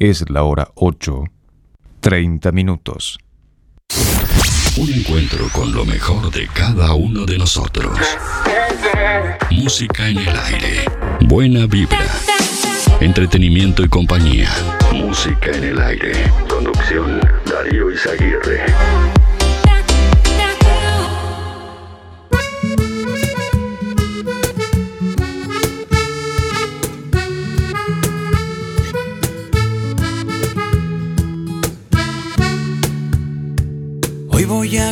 Es la hora 8, 30 minutos. Un encuentro con lo mejor de cada uno de nosotros. Música en el aire. Buena vibra. Entretenimiento y compañía. Música en el aire. Conducción Darío Izaguirre.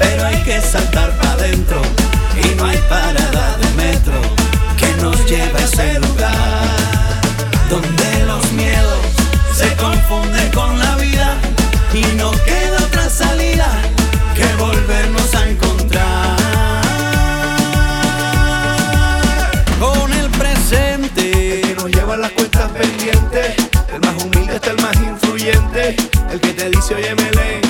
pero hay que saltar para adentro y no hay parada de metro que nos lleve a ese lugar donde los miedos se confunden con la vida y no queda otra salida que volvernos a encontrar con el presente que nos lleva las cuentas pendientes. El más humilde está el más influyente. El que te dice, oye, Melén,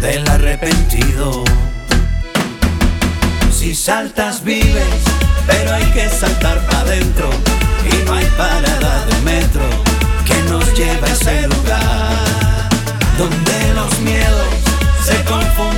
del arrepentido. Si saltas vives, pero hay que saltar para adentro y no hay parada de metro que nos lleve a ese lugar donde los miedos se confunden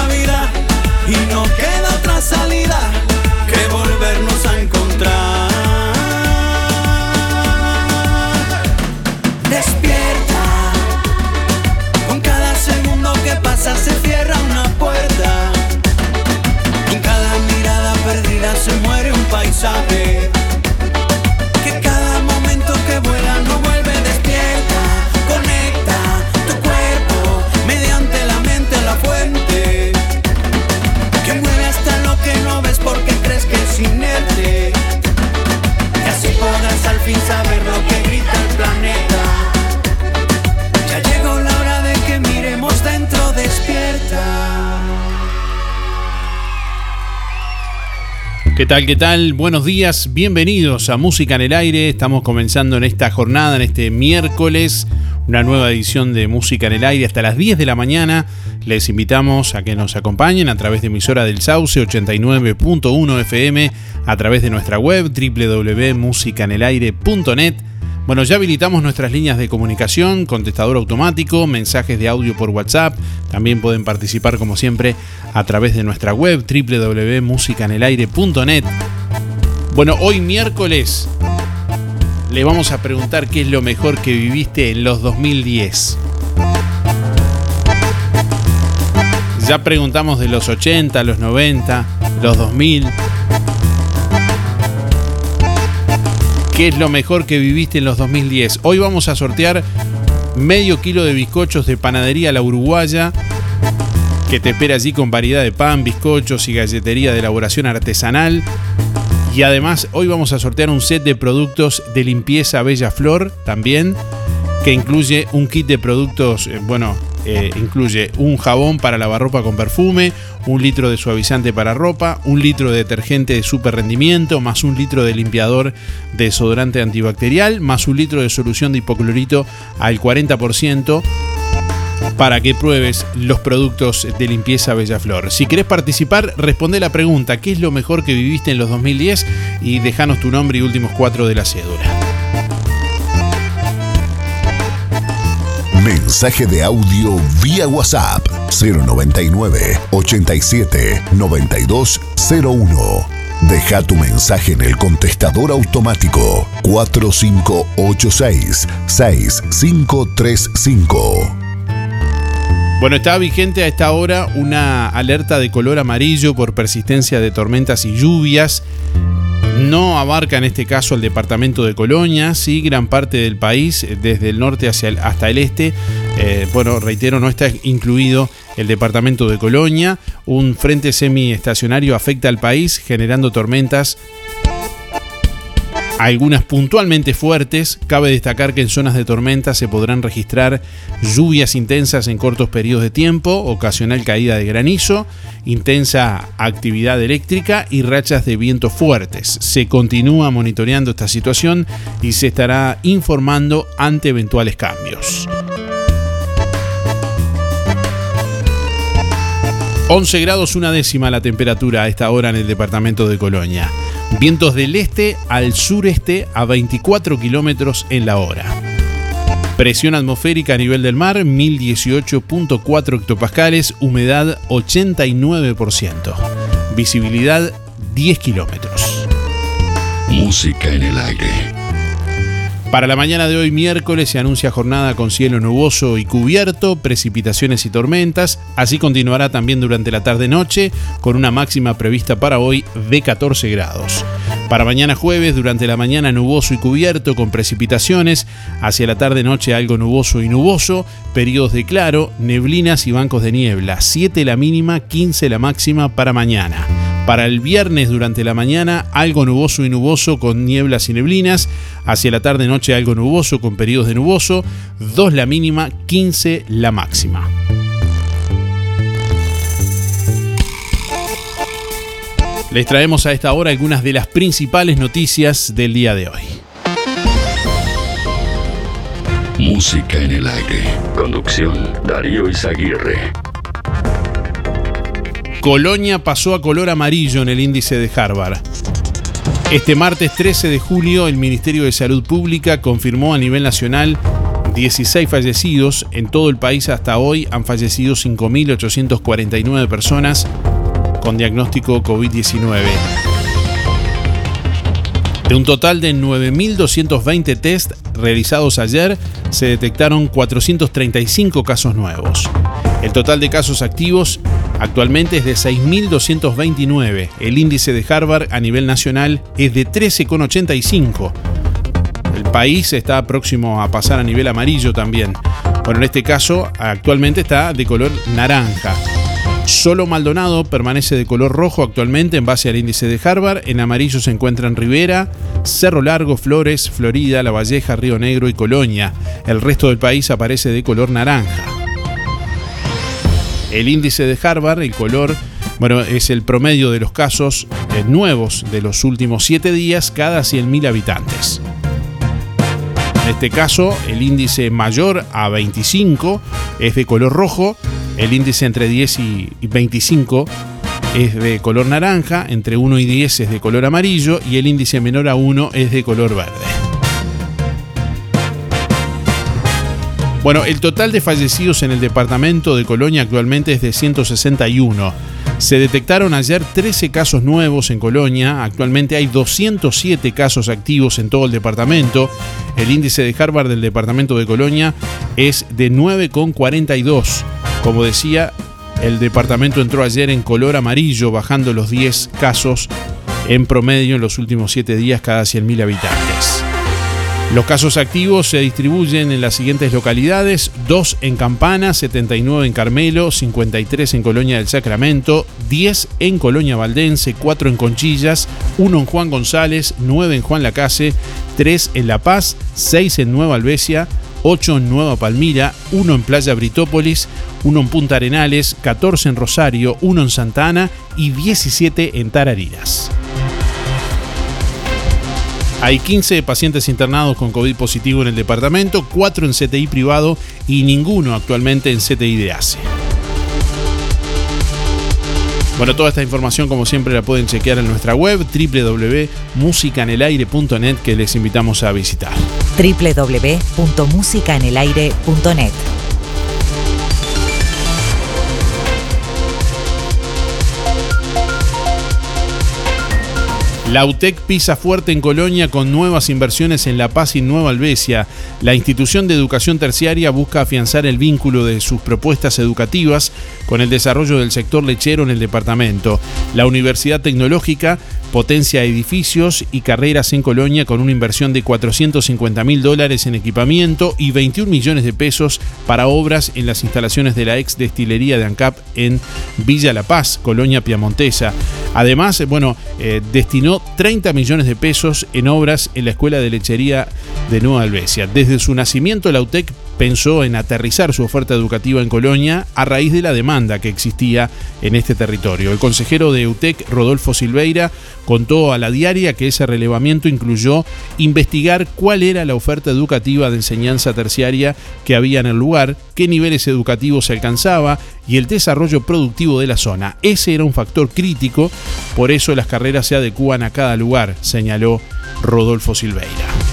no queda otra salida ¿Qué tal? ¿Qué tal? Buenos días, bienvenidos a Música en el Aire. Estamos comenzando en esta jornada, en este miércoles, una nueva edición de Música en el Aire hasta las 10 de la mañana. Les invitamos a que nos acompañen a través de emisora del Sauce 89.1 FM, a través de nuestra web www.musicanelaire.net. Bueno, ya habilitamos nuestras líneas de comunicación, contestador automático, mensajes de audio por WhatsApp. También pueden participar, como siempre, a través de nuestra web www.musicanelaire.net. Bueno, hoy miércoles le vamos a preguntar qué es lo mejor que viviste en los 2010. Ya preguntamos de los 80, los 90, los 2000. ¿Qué es lo mejor que viviste en los 2010? Hoy vamos a sortear medio kilo de bizcochos de panadería La Uruguaya, que te espera allí con variedad de pan, bizcochos y galletería de elaboración artesanal. Y además hoy vamos a sortear un set de productos de limpieza Bella Flor también, que incluye un kit de productos, eh, bueno, eh, incluye un jabón para lavar ropa con perfume, un litro de suavizante para ropa, un litro de detergente de super rendimiento, más un litro de limpiador de desodorante antibacterial, más un litro de solución de hipoclorito al 40% para que pruebes los productos de limpieza Bellaflor. Si querés participar, responde la pregunta, ¿qué es lo mejor que viviste en los 2010? Y déjanos tu nombre y últimos cuatro de la cédula. Mensaje de audio vía WhatsApp 099 87 9201. Deja tu mensaje en el contestador automático 4586 6535. Bueno, está vigente a esta hora una alerta de color amarillo por persistencia de tormentas y lluvias. No abarca en este caso el departamento de Colonia, sí gran parte del país, desde el norte hacia el, hasta el este. Eh, bueno, reitero, no está incluido el departamento de Colonia. Un frente semiestacionario afecta al país, generando tormentas algunas puntualmente fuertes. Cabe destacar que en zonas de tormenta se podrán registrar lluvias intensas en cortos periodos de tiempo, ocasional caída de granizo, intensa actividad eléctrica y rachas de viento fuertes. Se continúa monitoreando esta situación y se estará informando ante eventuales cambios. 11 grados una décima la temperatura a esta hora en el departamento de Colonia. Vientos del este al sureste a 24 kilómetros en la hora. Presión atmosférica a nivel del mar 1018.4 hectopascales, humedad 89%. Visibilidad 10 kilómetros. Música en el aire. Para la mañana de hoy miércoles se anuncia jornada con cielo nuboso y cubierto, precipitaciones y tormentas. Así continuará también durante la tarde-noche con una máxima prevista para hoy de 14 grados. Para mañana jueves, durante la mañana nuboso y cubierto con precipitaciones, hacia la tarde-noche algo nuboso y nuboso, periodos de claro, neblinas y bancos de niebla, 7 la mínima, 15 la máxima para mañana. Para el viernes durante la mañana algo nuboso y nuboso con nieblas y neblinas. Hacia la tarde-noche algo nuboso con periodos de nuboso. 2 la mínima, 15 la máxima. Les traemos a esta hora algunas de las principales noticias del día de hoy. Música en el aire. Conducción Darío Izaguirre. Colonia pasó a color amarillo en el índice de Harvard. Este martes 13 de julio, el Ministerio de Salud Pública confirmó a nivel nacional 16 fallecidos. En todo el país hasta hoy han fallecido 5.849 personas con diagnóstico COVID-19. De un total de 9.220 test realizados ayer, se detectaron 435 casos nuevos. El total de casos activos actualmente es de 6.229. El índice de Harvard a nivel nacional es de 13,85. El país está próximo a pasar a nivel amarillo también. Bueno, en este caso actualmente está de color naranja. Solo Maldonado permanece de color rojo actualmente en base al índice de Harvard. En amarillo se encuentran Rivera, Cerro Largo, Flores, Florida, La Valleja, Río Negro y Colonia. El resto del país aparece de color naranja. El índice de Harvard, el color, bueno, es el promedio de los casos eh, nuevos de los últimos 7 días cada 100.000 habitantes. En este caso, el índice mayor a 25 es de color rojo, el índice entre 10 y 25 es de color naranja, entre 1 y 10 es de color amarillo y el índice menor a 1 es de color verde. Bueno, el total de fallecidos en el departamento de Colonia actualmente es de 161. Se detectaron ayer 13 casos nuevos en Colonia, actualmente hay 207 casos activos en todo el departamento. El índice de Harvard del departamento de Colonia es de 9,42. Como decía, el departamento entró ayer en color amarillo, bajando los 10 casos en promedio en los últimos 7 días cada 100.000 habitantes. Los casos activos se distribuyen en las siguientes localidades, 2 en Campana, 79 en Carmelo, 53 en Colonia del Sacramento, 10 en Colonia Valdense, 4 en Conchillas, 1 en Juan González, 9 en Juan Lacase, 3 en La Paz, 6 en Nueva Albesia, 8 en Nueva Palmira, 1 en Playa Britópolis, 1 en Punta Arenales, 14 en Rosario, 1 en Santa Ana y 17 en Tarariras. Hay 15 pacientes internados con COVID positivo en el departamento, 4 en CTI privado y ninguno actualmente en CTI de ACE. Bueno, toda esta información como siempre la pueden chequear en nuestra web www.musicanelaire.net que les invitamos a visitar. www.musicanelaire.net La UTEC pisa fuerte en Colonia con nuevas inversiones en La Paz y Nueva Albesia. La institución de educación terciaria busca afianzar el vínculo de sus propuestas educativas con el desarrollo del sector lechero en el departamento. La Universidad Tecnológica potencia edificios y carreras en Colonia con una inversión de 450 mil dólares en equipamiento y 21 millones de pesos para obras en las instalaciones de la ex destilería de ANCAP en Villa La Paz, Colonia Piamontesa. Además, bueno, eh, destinó 30 millones de pesos en obras en la Escuela de Lechería de Nueva Albesia. Desde su nacimiento, la UTEC pensó en aterrizar su oferta educativa en Colonia a raíz de la demanda que existía en este territorio. El consejero de UTEC, Rodolfo Silveira, contó a la diaria que ese relevamiento incluyó investigar cuál era la oferta educativa de enseñanza terciaria que había en el lugar, qué niveles educativos se alcanzaba y el desarrollo productivo de la zona. Ese era un factor crítico, por eso las carreras se adecúan a cada lugar, señaló Rodolfo Silveira.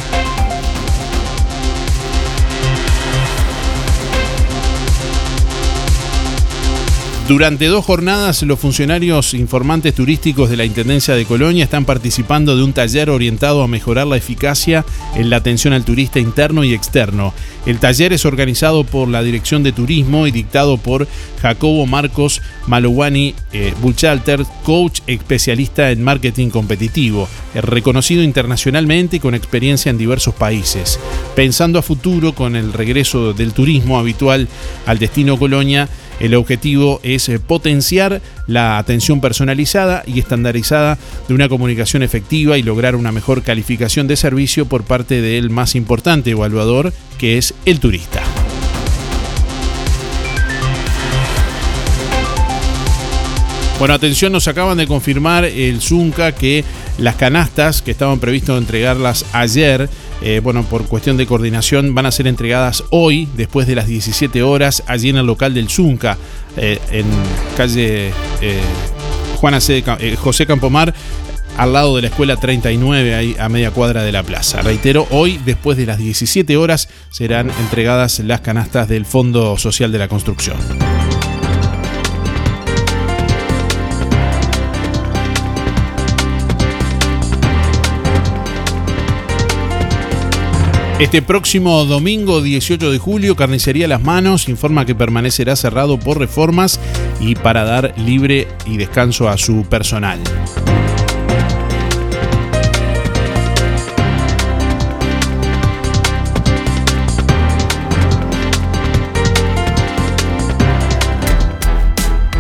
Durante dos jornadas, los funcionarios informantes turísticos de la Intendencia de Colonia están participando de un taller orientado a mejorar la eficacia en la atención al turista interno y externo. El taller es organizado por la Dirección de Turismo y dictado por Jacobo Marcos Malouani eh, Buchalter, coach especialista en marketing competitivo, reconocido internacionalmente y con experiencia en diversos países. Pensando a futuro con el regreso del turismo habitual al destino Colonia, el objetivo es eh, potenciar la atención personalizada y estandarizada de una comunicación efectiva y lograr una mejor calificación de servicio por parte del más importante evaluador, que es el turista. Bueno, atención, nos acaban de confirmar el Zunca que las canastas que estaban previstos entregarlas ayer, eh, bueno, por cuestión de coordinación, van a ser entregadas hoy, después de las 17 horas, allí en el local del Zunca, eh, en calle eh, Juana. José Campomar, al lado de la escuela 39, ahí a media cuadra de la plaza. Reitero, hoy, después de las 17 horas, serán entregadas las canastas del Fondo Social de la Construcción. Este próximo domingo 18 de julio, Carnicería Las Manos informa que permanecerá cerrado por reformas y para dar libre y descanso a su personal.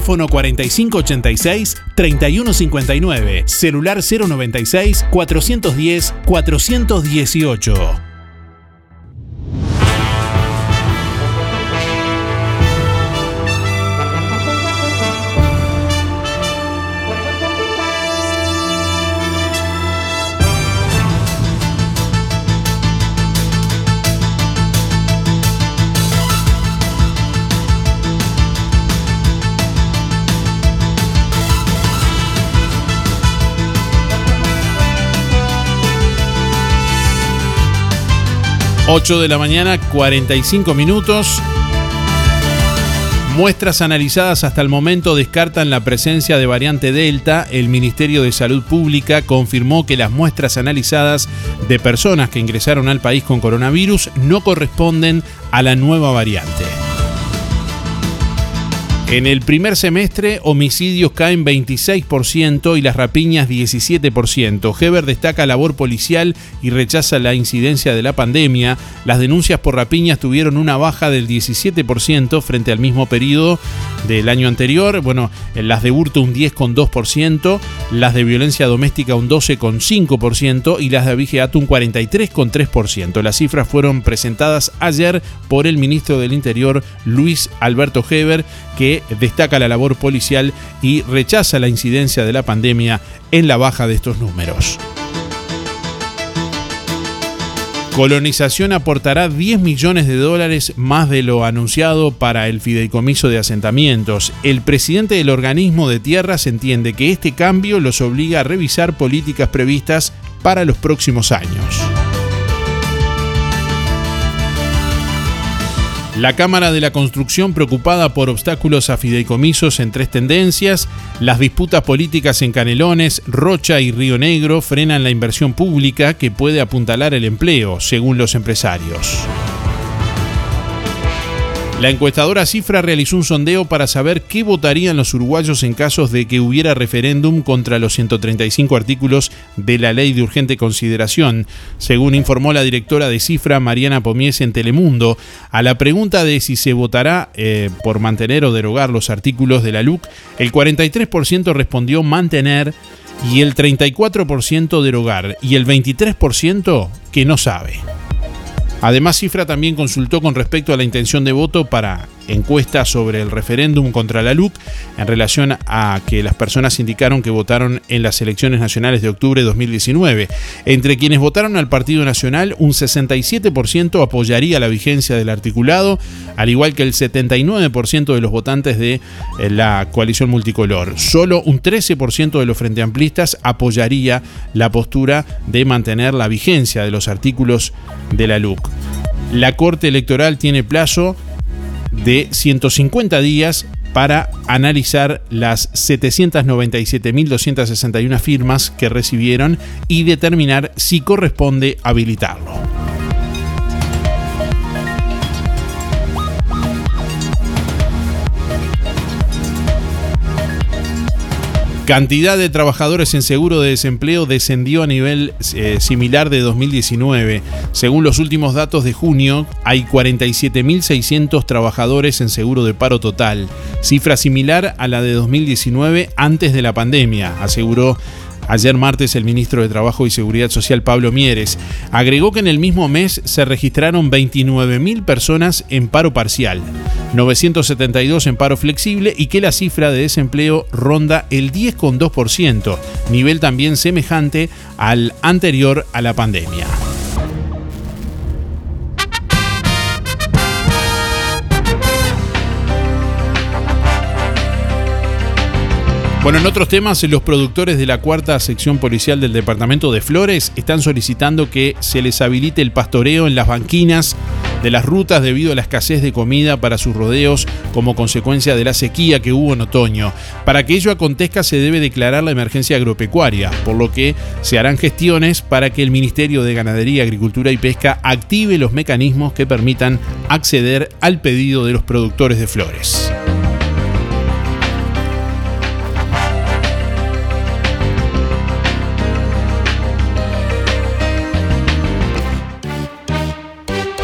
4586-3159. Celular 096-410-418. 8 de la mañana, 45 minutos. Muestras analizadas hasta el momento descartan la presencia de variante Delta. El Ministerio de Salud Pública confirmó que las muestras analizadas de personas que ingresaron al país con coronavirus no corresponden a la nueva variante. En el primer semestre, homicidios caen 26% y las rapiñas 17%. Heber destaca labor policial y rechaza la incidencia de la pandemia. Las denuncias por rapiñas tuvieron una baja del 17% frente al mismo periodo del año anterior. Bueno, las de hurto un 10,2%, las de violencia doméstica un 12,5% y las de abigeato un 43,3%. Las cifras fueron presentadas ayer por el ministro del Interior, Luis Alberto Heber, que destaca la labor policial y rechaza la incidencia de la pandemia en la baja de estos números. Colonización aportará 10 millones de dólares más de lo anunciado para el fideicomiso de asentamientos. El presidente del organismo de tierras entiende que este cambio los obliga a revisar políticas previstas para los próximos años. La Cámara de la Construcción, preocupada por obstáculos a fideicomisos en tres tendencias, las disputas políticas en Canelones, Rocha y Río Negro frenan la inversión pública que puede apuntalar el empleo, según los empresarios. La encuestadora Cifra realizó un sondeo para saber qué votarían los uruguayos en casos de que hubiera referéndum contra los 135 artículos de la ley de urgente consideración, según informó la directora de Cifra Mariana Pomies en Telemundo. A la pregunta de si se votará eh, por mantener o derogar los artículos de la LUC, el 43% respondió mantener y el 34% derogar y el 23% que no sabe. Además, Cifra también consultó con respecto a la intención de voto para encuestas sobre el referéndum contra la LUC en relación a que las personas indicaron que votaron en las elecciones nacionales de octubre de 2019. Entre quienes votaron al Partido Nacional, un 67% apoyaría la vigencia del articulado, al igual que el 79% de los votantes de eh, la coalición multicolor. Solo un 13% de los frente amplistas apoyaría la postura de mantener la vigencia de los artículos de la LUC. La Corte Electoral tiene plazo de 150 días para analizar las 797.261 firmas que recibieron y determinar si corresponde habilitarlo. Cantidad de trabajadores en seguro de desempleo descendió a nivel eh, similar de 2019. Según los últimos datos de junio, hay 47.600 trabajadores en seguro de paro total, cifra similar a la de 2019 antes de la pandemia, aseguró Ayer martes el ministro de Trabajo y Seguridad Social Pablo Mieres agregó que en el mismo mes se registraron 29.000 personas en paro parcial, 972 en paro flexible y que la cifra de desempleo ronda el 10,2%, nivel también semejante al anterior a la pandemia. Bueno, en otros temas, los productores de la cuarta sección policial del departamento de Flores están solicitando que se les habilite el pastoreo en las banquinas de las rutas debido a la escasez de comida para sus rodeos como consecuencia de la sequía que hubo en otoño. Para que ello acontezca se debe declarar la emergencia agropecuaria, por lo que se harán gestiones para que el Ministerio de Ganadería, Agricultura y Pesca active los mecanismos que permitan acceder al pedido de los productores de flores.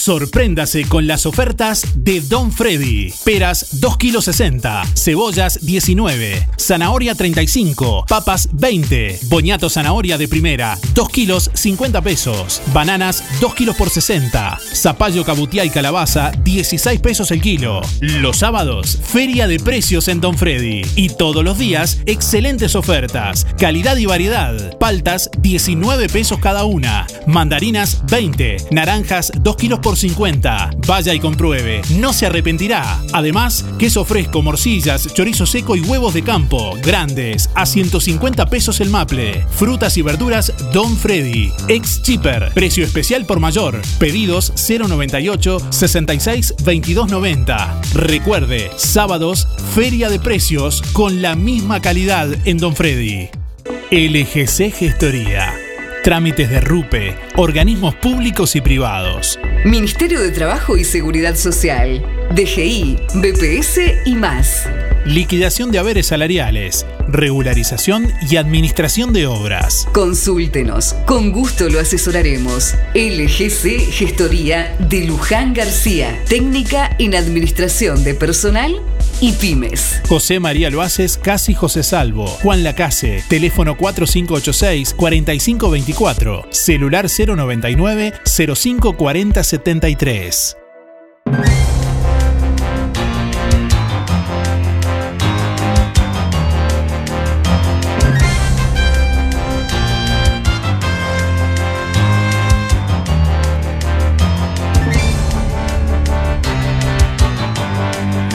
Sorpréndase con las ofertas de Don Freddy. Peras 2 kilos 60, cebollas 19, zanahoria 35, papas 20, boñato zanahoria de primera 2 kilos 50 pesos, bananas 2 kilos por 60, zapallo cabutiá y calabaza 16 pesos el kilo. Los sábados, feria de precios en Don Freddy. Y todos los días, excelentes ofertas, calidad y variedad. Paltas 19 pesos cada una, mandarinas 20, naranjas 2 kilos por 50. Vaya y compruebe, no se arrepentirá. Además, queso fresco, morcillas, chorizo seco y huevos de campo, grandes, a 150 pesos el maple. Frutas y verduras Don Freddy. Ex Cheaper. Precio especial por mayor. Pedidos 098 66 2290. Recuerde, sábados, feria de precios con la misma calidad en Don Freddy. LGC Gestoría. Trámites de RUPE, organismos públicos y privados. Ministerio de Trabajo y Seguridad Social, DGI, BPS y más. Liquidación de haberes salariales, regularización y administración de obras. Consúltenos, con gusto lo asesoraremos. LGC Gestoría de Luján García, técnica en administración de personal y pymes. José María Loaces, Casi José Salvo. Juan Lacase, teléfono 4586-4524, celular 099 054073.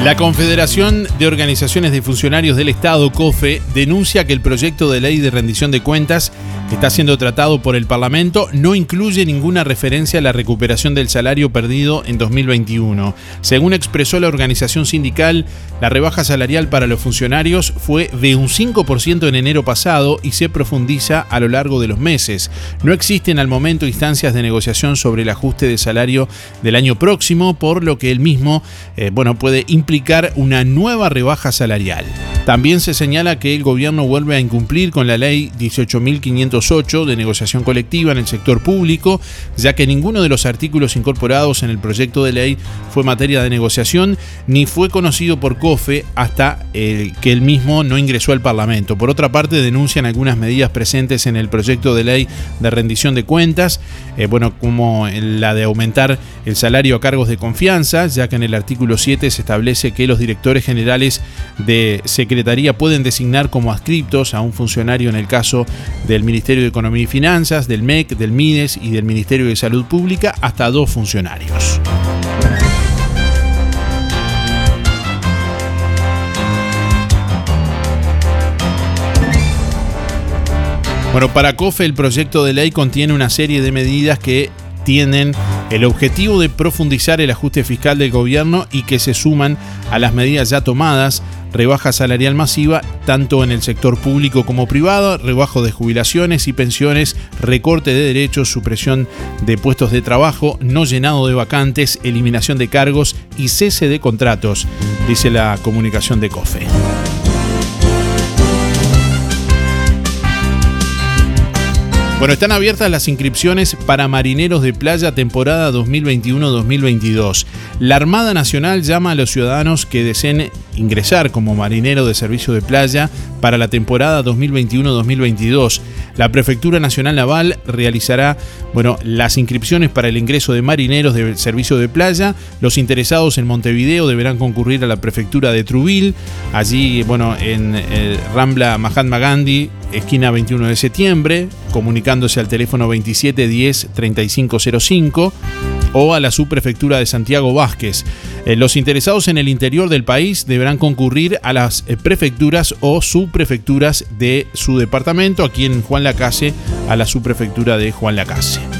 La Confederación de Organizaciones de Funcionarios del Estado, COFE, denuncia que el proyecto de ley de rendición de cuentas que está siendo tratado por el Parlamento no incluye ninguna referencia a la recuperación del salario perdido en 2021. Según expresó la organización sindical, la rebaja salarial para los funcionarios fue de un 5% en enero pasado y se profundiza a lo largo de los meses. No existen al momento instancias de negociación sobre el ajuste de salario del año próximo, por lo que el mismo eh, bueno, puede implicar una nueva rebaja salarial. También se señala que el gobierno vuelve a incumplir con la ley 18.508 de negociación colectiva en el sector público, ya que ninguno de los artículos incorporados en el proyecto de ley fue materia de negociación ni fue conocido por COFE hasta que el mismo no ingresó al Parlamento. Por otra parte, denuncian algunas medidas presentes en el proyecto de ley de rendición de cuentas, eh, bueno, como la de aumentar el salario a cargos de confianza, ya que en el artículo 7 se establece que los directores generales de Secretaría pueden designar como adscriptos a un funcionario en el caso del Ministerio de Economía y Finanzas, del MEC, del MIDES y del Ministerio de Salud Pública hasta dos funcionarios. Bueno, para COFE el proyecto de ley contiene una serie de medidas que tienen el objetivo de profundizar el ajuste fiscal del gobierno y que se suman a las medidas ya tomadas, rebaja salarial masiva tanto en el sector público como privado, rebajo de jubilaciones y pensiones, recorte de derechos, supresión de puestos de trabajo, no llenado de vacantes, eliminación de cargos y cese de contratos, dice la comunicación de COFE. Bueno, están abiertas las inscripciones para marineros de playa temporada 2021-2022. La Armada Nacional llama a los ciudadanos que deseen ingresar como marinero de servicio de playa para la temporada 2021-2022. La Prefectura Nacional Naval realizará bueno, las inscripciones para el ingreso de marineros de servicio de playa. Los interesados en Montevideo deberán concurrir a la Prefectura de Trubil. Allí, bueno, en eh, Rambla Mahatma Gandhi, esquina 21 de septiembre, comunicándose al teléfono 2710 3505 o a la subprefectura de Santiago Vázquez. Eh, los interesados en el interior del país deberán concurrir a las eh, prefecturas o subprefecturas de su departamento, aquí en Juan Lacase, a la subprefectura de Juan Lacase.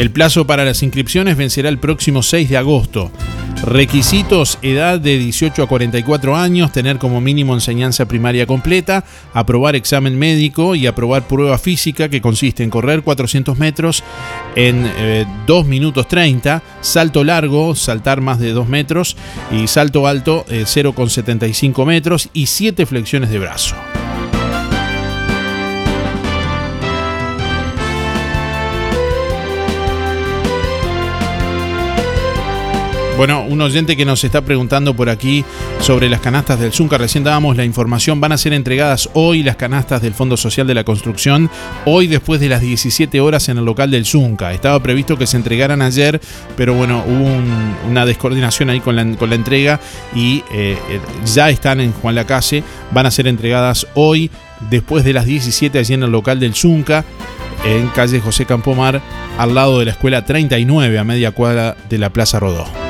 El plazo para las inscripciones vencerá el próximo 6 de agosto. Requisitos, edad de 18 a 44 años, tener como mínimo enseñanza primaria completa, aprobar examen médico y aprobar prueba física que consiste en correr 400 metros en 2 eh, minutos 30, salto largo, saltar más de 2 metros y salto alto 0,75 eh, metros y 7 flexiones de brazo. Bueno, un oyente que nos está preguntando por aquí sobre las canastas del Zunca, recién dábamos la información, van a ser entregadas hoy las canastas del Fondo Social de la Construcción, hoy después de las 17 horas en el local del Zunca. Estaba previsto que se entregaran ayer, pero bueno, hubo una descoordinación ahí con la, entrega y eh, eh, ya están en Juan Lacase, van a ser entregadas hoy después de las 17 allí en el local del Zunca en calle José Campomar, al lado de la escuela 39, a media cuadra de la Plaza Rodó.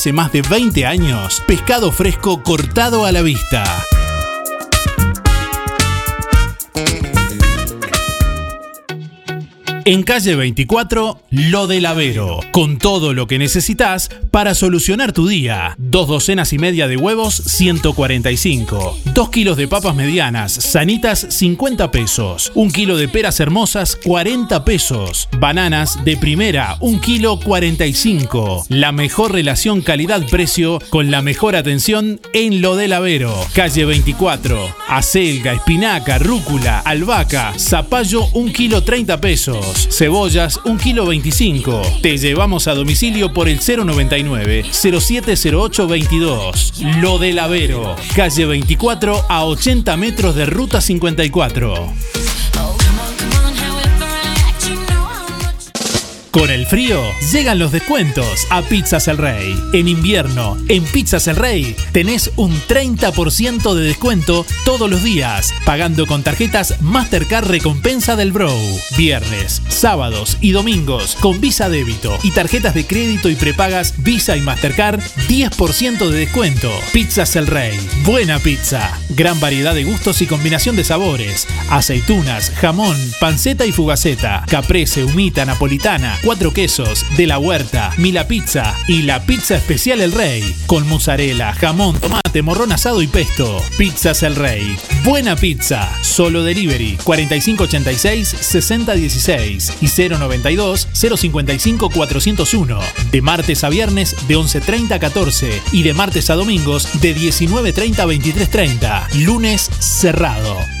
hace más de 20 años, pescado fresco cortado a la vista. En calle 24, Lo del Avero, con todo lo que necesitas para solucionar tu día. Dos docenas y media de huevos, 145. Dos kilos de papas medianas, sanitas, 50 pesos. Un kilo de peras hermosas, 40 pesos. Bananas de primera, un kilo, 45. La mejor relación calidad-precio con la mejor atención en Lo del Avero. Calle 24, acelga, espinaca, rúcula, albahaca, zapallo, un kilo, 30 pesos. Cebollas, 1 kilo 25. Te llevamos a domicilio por el 099 070822. Lo del Avero, calle 24 a 80 metros de ruta 54. Con el frío llegan los descuentos a Pizzas El Rey. En invierno, en Pizzas El Rey tenés un 30% de descuento todos los días, pagando con tarjetas Mastercard Recompensa del Bro. Viernes, sábados y domingos con Visa Débito y tarjetas de crédito y prepagas Visa y Mastercard 10% de descuento. Pizzas El Rey. Buena pizza. Gran variedad de gustos y combinación de sabores. Aceitunas, jamón, panceta y fugaceta. Caprese, humita, napolitana cuatro quesos, de la huerta, Mila Pizza y la pizza especial El Rey, con mozzarella, jamón, tomate, morrón asado y pesto. Pizzas El Rey. Buena pizza. Solo delivery 4586-6016 y 092-055-401. De martes a viernes de 11.30 a 14 y de martes a domingos de 19.30 a 23.30. Lunes cerrado.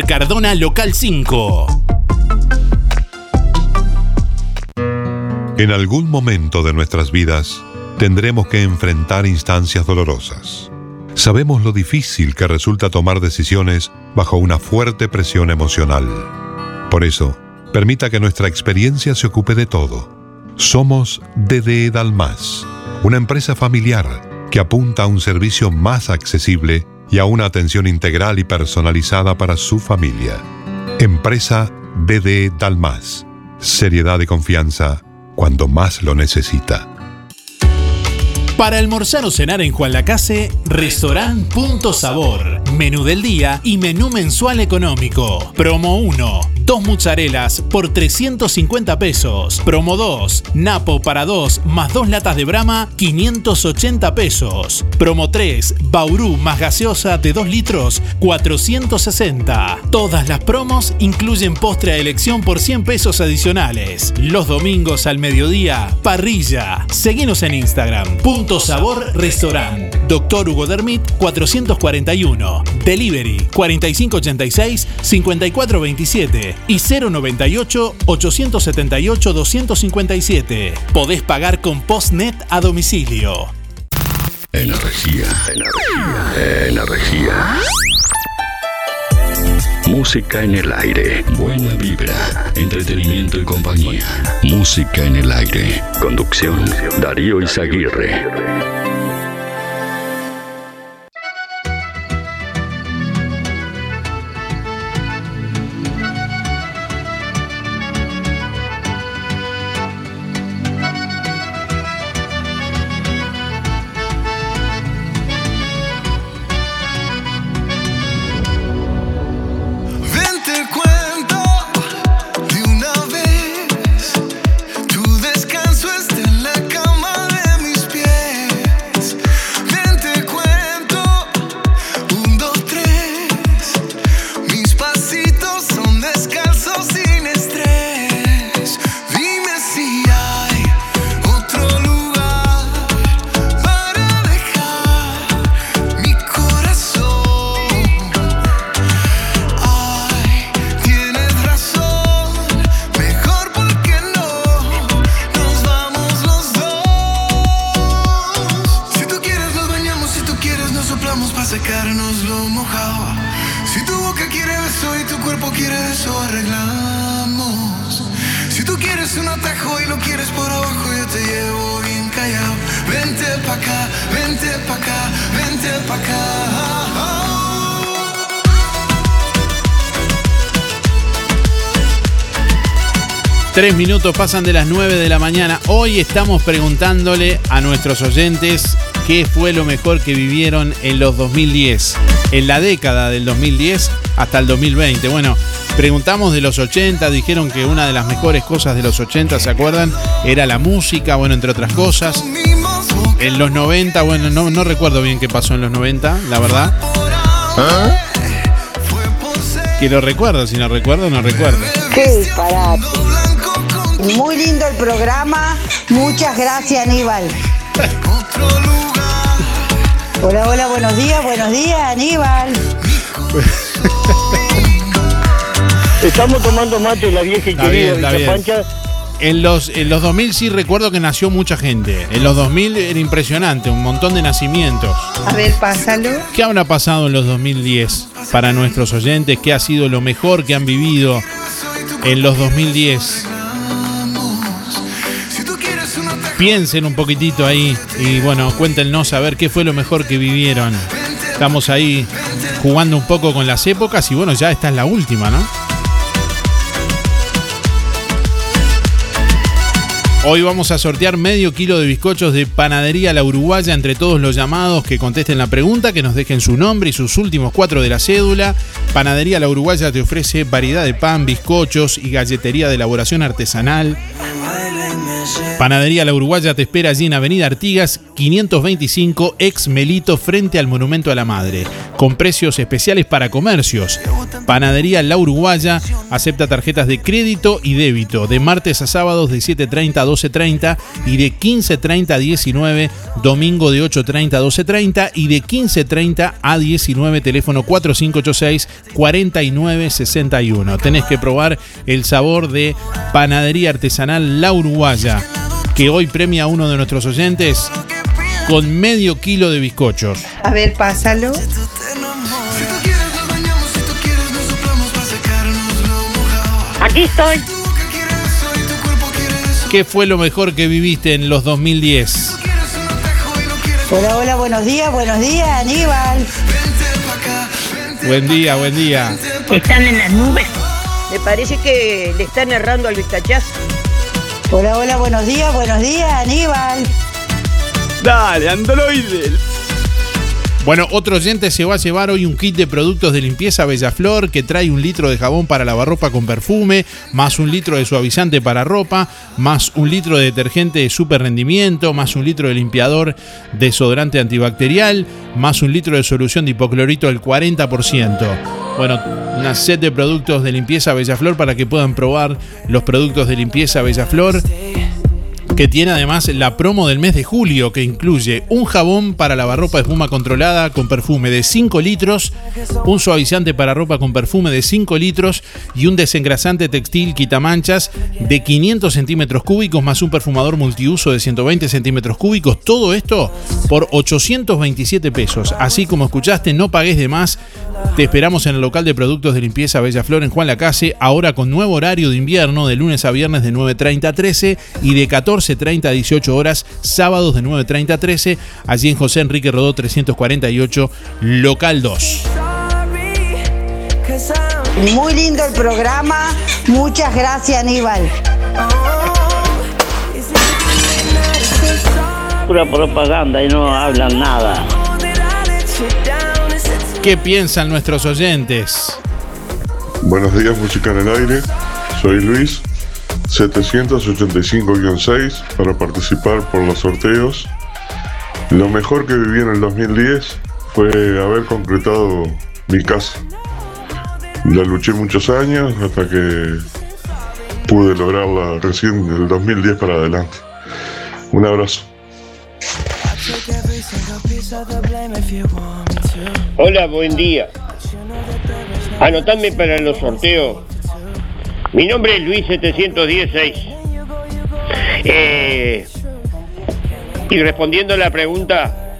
Cardona, local 5. En algún momento de nuestras vidas tendremos que enfrentar instancias dolorosas. Sabemos lo difícil que resulta tomar decisiones bajo una fuerte presión emocional. Por eso, permita que nuestra experiencia se ocupe de todo. Somos DD Dalmas, una empresa familiar que apunta a un servicio más accesible y a una atención integral y personalizada para su familia. Empresa BD Dalmas. Seriedad y confianza cuando más lo necesita. Para almorzar o cenar en Juan Lacase, Restaurant Punto Sabor. Menú del día y menú mensual económico. Promo 1. Dos mozzarelas por 350 pesos. Promo 2. Napo para dos más dos latas de Brama, 580 pesos. Promo 3. Bauru más gaseosa de 2 litros, 460. Todas las promos incluyen postre a elección por 100 pesos adicionales. Los domingos al mediodía, parrilla. Seguinos en Instagram. Punto Sabor Restaurant. Doctor Hugo Dermit 441. Delivery 4586 5427 y 098 878 257. Podés pagar con Postnet a domicilio. Energía, energía, energía. Música en el aire. Buena vibra. Entretenimiento y compañía. Música en el aire. Conducción. Darío Izaguirre. Minutos pasan de las 9 de la mañana. Hoy estamos preguntándole a nuestros oyentes qué fue lo mejor que vivieron en los 2010, en la década del 2010 hasta el 2020. Bueno, preguntamos de los 80, dijeron que una de las mejores cosas de los 80, ¿se acuerdan? Era la música, bueno, entre otras cosas. En los 90, bueno, no, no recuerdo bien qué pasó en los 90, la verdad. ¿Ah? Que lo recuerdo, si no recuerdo, no recuerdo. Qué disparate. Muy lindo el programa. Muchas gracias, Aníbal. Hola, hola, buenos días, buenos días, Aníbal. Estamos tomando mate la vieja y querida Pancha. En los, en los 2000 sí recuerdo que nació mucha gente. En los 2000 era impresionante, un montón de nacimientos. A ver, pásalo. ¿Qué habrá pasado en los 2010 para nuestros oyentes? ¿Qué ha sido lo mejor que han vivido en los 2010? Piensen un poquitito ahí y bueno, cuéntenos a ver qué fue lo mejor que vivieron. Estamos ahí jugando un poco con las épocas y bueno, ya esta es la última, ¿no? Hoy vamos a sortear medio kilo de bizcochos de Panadería La Uruguaya entre todos los llamados que contesten la pregunta, que nos dejen su nombre y sus últimos cuatro de la cédula. Panadería La Uruguaya te ofrece variedad de pan, bizcochos y galletería de elaboración artesanal. Panadería La Uruguaya te espera allí en Avenida Artigas 525, ex Melito, frente al Monumento a la Madre, con precios especiales para comercios. Panadería La Uruguaya acepta tarjetas de crédito y débito de martes a sábados de 7.30 a 12.30 y de 15.30 a 19, domingo de 8.30 a 12.30 y de 15.30 a 19, teléfono 4586 4961. Tenés que probar el sabor de Panadería Artesanal La Uruguaya que hoy premia a uno de nuestros oyentes con medio kilo de bizcochos. A ver, pásalo. Aquí estoy. ¿Qué fue lo mejor que viviste en los 2010? Hola, hola, buenos días, buenos días, Aníbal. Buen día, buen día. Están en las nubes. Me parece que le están errando al vistachazo. Hola, hola, buenos días, buenos días, Aníbal. Dale, androide. Bueno, otro oyente se va a llevar hoy un kit de productos de limpieza Bellaflor que trae un litro de jabón para lavarropa con perfume, más un litro de suavizante para ropa, más un litro de detergente de super rendimiento, más un litro de limpiador desodorante antibacterial, más un litro de solución de hipoclorito del 40%. Bueno, una set de productos de limpieza Bellaflor para que puedan probar los productos de limpieza Bellaflor que tiene además la promo del mes de julio que incluye un jabón para lavarropa de espuma controlada con perfume de 5 litros, un suavizante para ropa con perfume de 5 litros y un desengrasante textil quitamanchas de 500 centímetros cúbicos más un perfumador multiuso de 120 centímetros cúbicos. Todo esto por 827 pesos. Así como escuchaste, no pagues de más. Te esperamos en el local de productos de limpieza Bella Flor en Juan Lacase, ahora con nuevo horario de invierno de lunes a viernes de 9.30 a 13 y de 14.30 a 18 horas, sábados de 9.30 a 13, allí en José Enrique Rodó 348, local 2. Muy lindo el programa. Muchas gracias, Aníbal. Pura propaganda y no hablan nada. ¿Qué piensan nuestros oyentes? Buenos días, música en el aire. Soy Luis, 785-6 para participar por los sorteos. Lo mejor que viví en el 2010 fue haber concretado mi casa. La luché muchos años hasta que pude lograrla recién del 2010 para adelante. Un abrazo. Hola, buen día. Anotadme para los sorteos. Mi nombre es Luis 716. Eh, y respondiendo a la pregunta,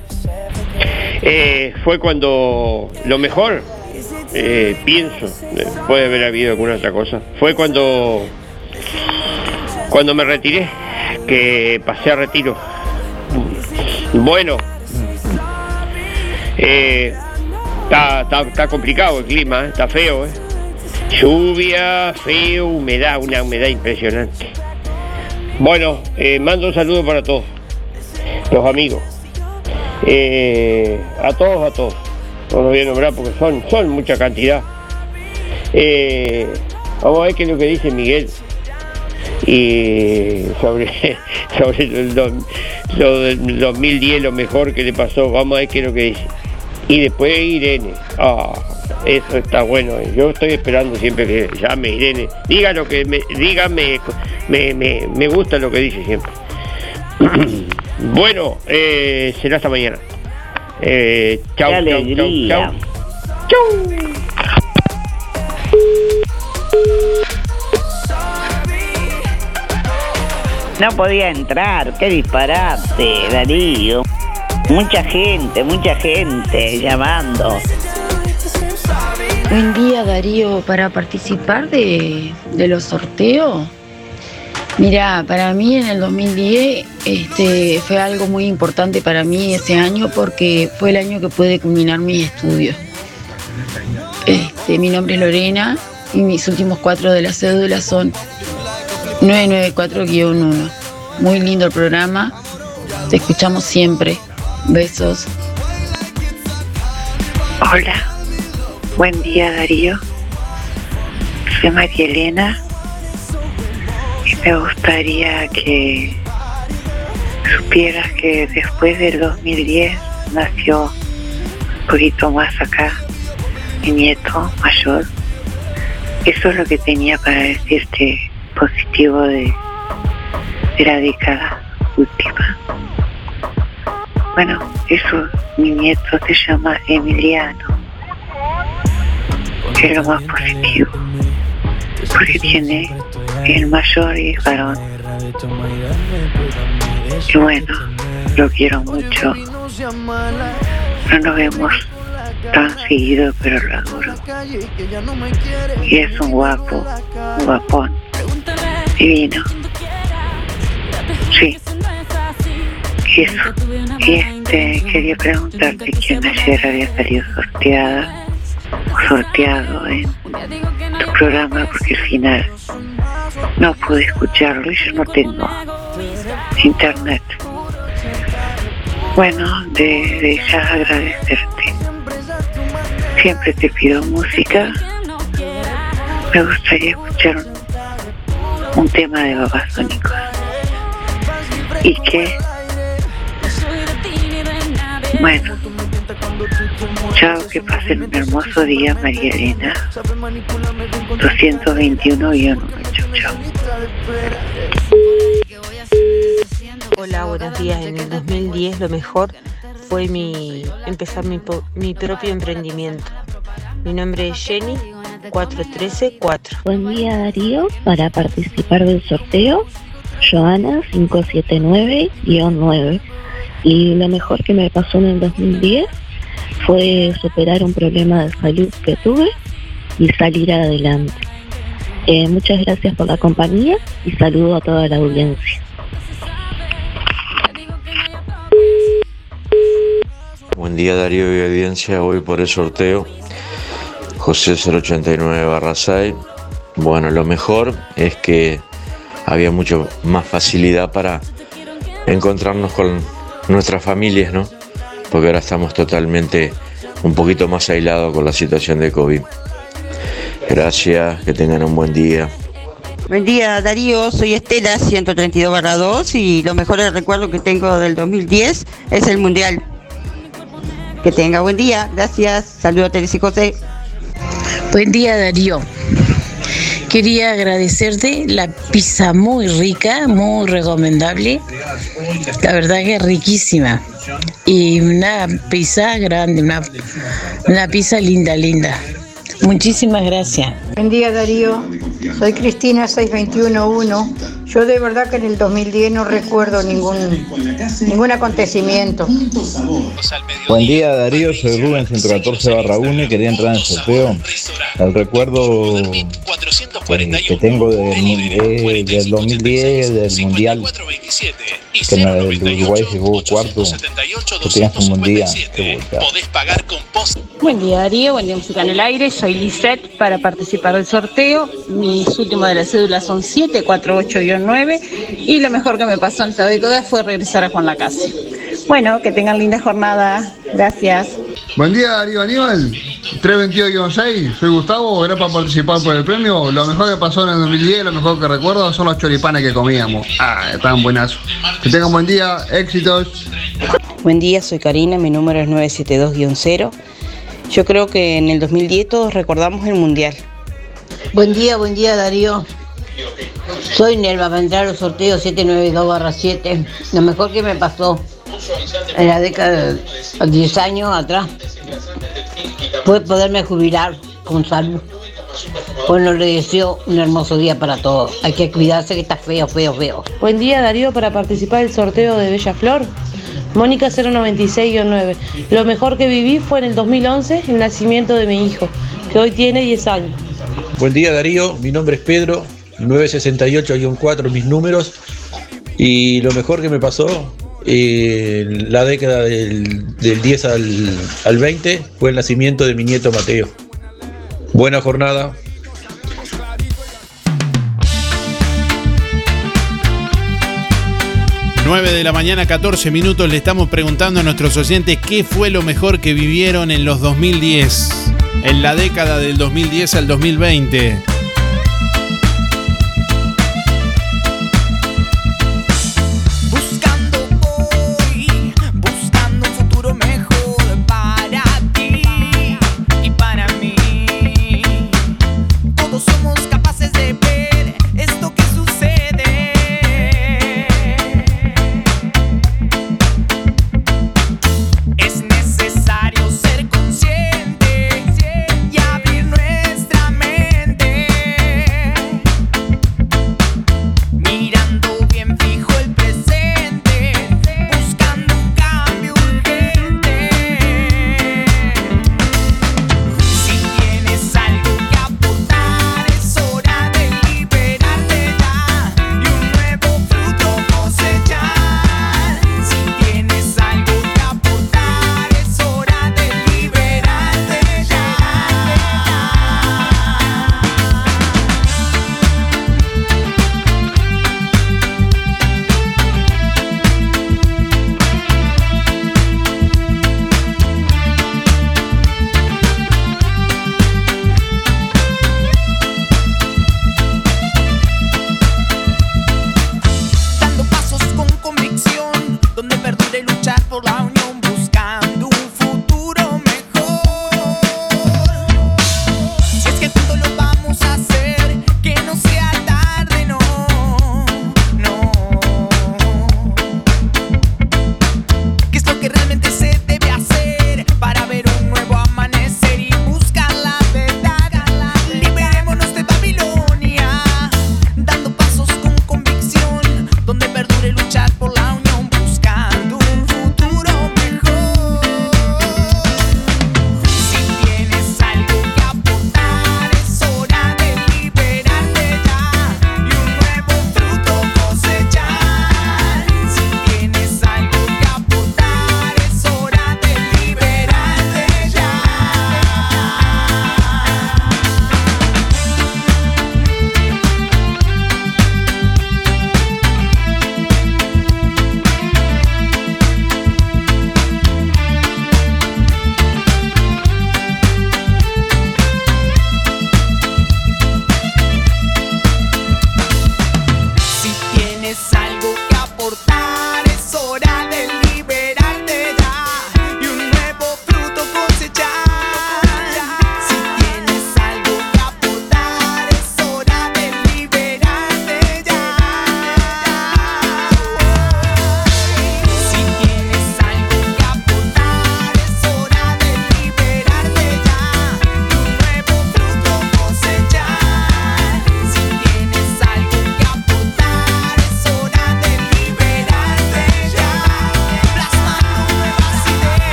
eh, fue cuando lo mejor, eh, pienso, puede haber habido alguna otra cosa, fue cuando, cuando me retiré, que pasé a retiro. Bueno, eh, está, complicado el clima, está feo. Lluvia, feo, humedad, una humedad impresionante. Bueno, mando un saludo para todos, los amigos. a todos, a todos. No los voy a nombrar porque son, son mucha cantidad. vamos a ver qué es lo que dice Miguel y sobre, sobre el, lo del 2010, lo mejor que le pasó, vamos a ver qué es lo que dice. Y después Irene, ah, eso está bueno, yo estoy esperando siempre que llame Irene, diga lo que me, dígame, me, me, gusta lo que dice siempre. bueno, eh, será hasta mañana. Eh, chau, chau, chau, chau. No podía entrar, qué disparate, Darío. Mucha gente, mucha gente llamando. Buen día, Darío. Para participar de, los sorteos, mira, para mí en el 2010 este, fue algo muy importante para mí ese año porque fue el año que pude culminar mis estudios. Este, mi nombre es Lorena y mis últimos cuatro de la cédula son 994-1. Muy lindo el programa. Te escuchamos siempre. Besos. Hola. Buen día, Darío. Soy María Elena y me gustaría que supieras que después del 2010 nació un poquito más acá mi nieto mayor. Eso es lo que tenía para decirte positivo de, la década última. Bueno, eso, mi nieto se llama Emiliano, es lo más positivo, porque tiene el mayor y varón. Y bueno, lo quiero mucho. No nos vemos tan seguido, pero lo adoro. Y es un guapo, un guapón divino. Sí. Eso. Y este, quería preguntarte quién ayer había salido sorteada sorteado en tu programa porque al final no pude escucharlo y yo no tengo internet. Bueno, de, de ya agradecerte. Siempre te pido música. Me gustaría escuchar un, tema de babasónicos. Y que bueno, chao, que pasen un hermoso día, María Elena. 221 y 1. Chao, chao. Hola, buenos días. En el 2010 lo mejor fue mi empezar mi, po- mi propio emprendimiento. Mi nombre es Jenny 4134. Buen día Darío, para participar del sorteo, Joana 579-9. Y lo mejor que me pasó en el 2010 fue superar un problema de salud que tuve y salir adelante. Eh, muchas gracias por la compañía y saludo a toda la audiencia. Buen día Darío y audiencia, voy por el sorteo José 089 barra 6. Bueno, lo mejor es que había mucho más facilidad para encontrarnos con nuestras familias, ¿no? Porque ahora estamos totalmente un poquito más aislados con la situación de COVID. Gracias, que tengan un buen día. Buen día Darío, soy Estela 132 2 y lo mejor recuerdo que tengo del 2010 es el Mundial. Que tenga buen día, gracias, saludos a Teresa y José. Buen día Darío. Quería agradecerte la pizza muy rica, muy recomendable. La verdad que es riquísima. Y una pizza grande, una, una pizza linda, linda. Muchísimas gracias. Buen día Darío, soy Cristina 6211. Yo de verdad que en el 2010 no recuerdo ningún, ningún acontecimiento. Buen día Darío, soy Rubén 114 barra 1 y quería entrar en el sorteo. El recuerdo que tengo del, del 2010, del Mundial, que en el de Uruguay llegó cuarto. Que tengas un buen día. Buen día Darío, buen día Música en el Aire, soy Lisette para participar del sorteo. Mis últimos de la cédula son 748-9 y lo mejor que me pasó en esta década fue regresar a Juan la Casa. Bueno, que tengan linda jornada. Gracias. Buen día, Darío Aníbal. 322-6, soy Gustavo, era para participar por el premio. Lo mejor que pasó en el 2010, lo mejor que recuerdo son los choripanes que comíamos. Ah, estaban buenazos. Que tengan buen día, éxitos. Buen día, soy Karina, mi número es 972-0. Yo creo que en el 2010 todos recordamos el Mundial. Buen día, buen día Darío. Soy Nelva, va a entrar al sorteo 792-7. Lo mejor que me pasó en la década de 10 años atrás fue poderme jubilar con salud. Bueno, le deseo un hermoso día para todos. Hay que cuidarse que está feo, feo, feo. Buen día Darío para participar del sorteo de Bella Flor. Mónica 096-9. Lo mejor que viví fue en el 2011 el nacimiento de mi hijo, que hoy tiene 10 años. Buen día Darío, mi nombre es Pedro, 968-4 mis números y lo mejor que me pasó en la década del, del 10 al, al 20 fue el nacimiento de mi nieto Mateo. Buena jornada. De la mañana, 14 minutos, le estamos preguntando a nuestros oyentes qué fue lo mejor que vivieron en los 2010, en la década del 2010 al 2020.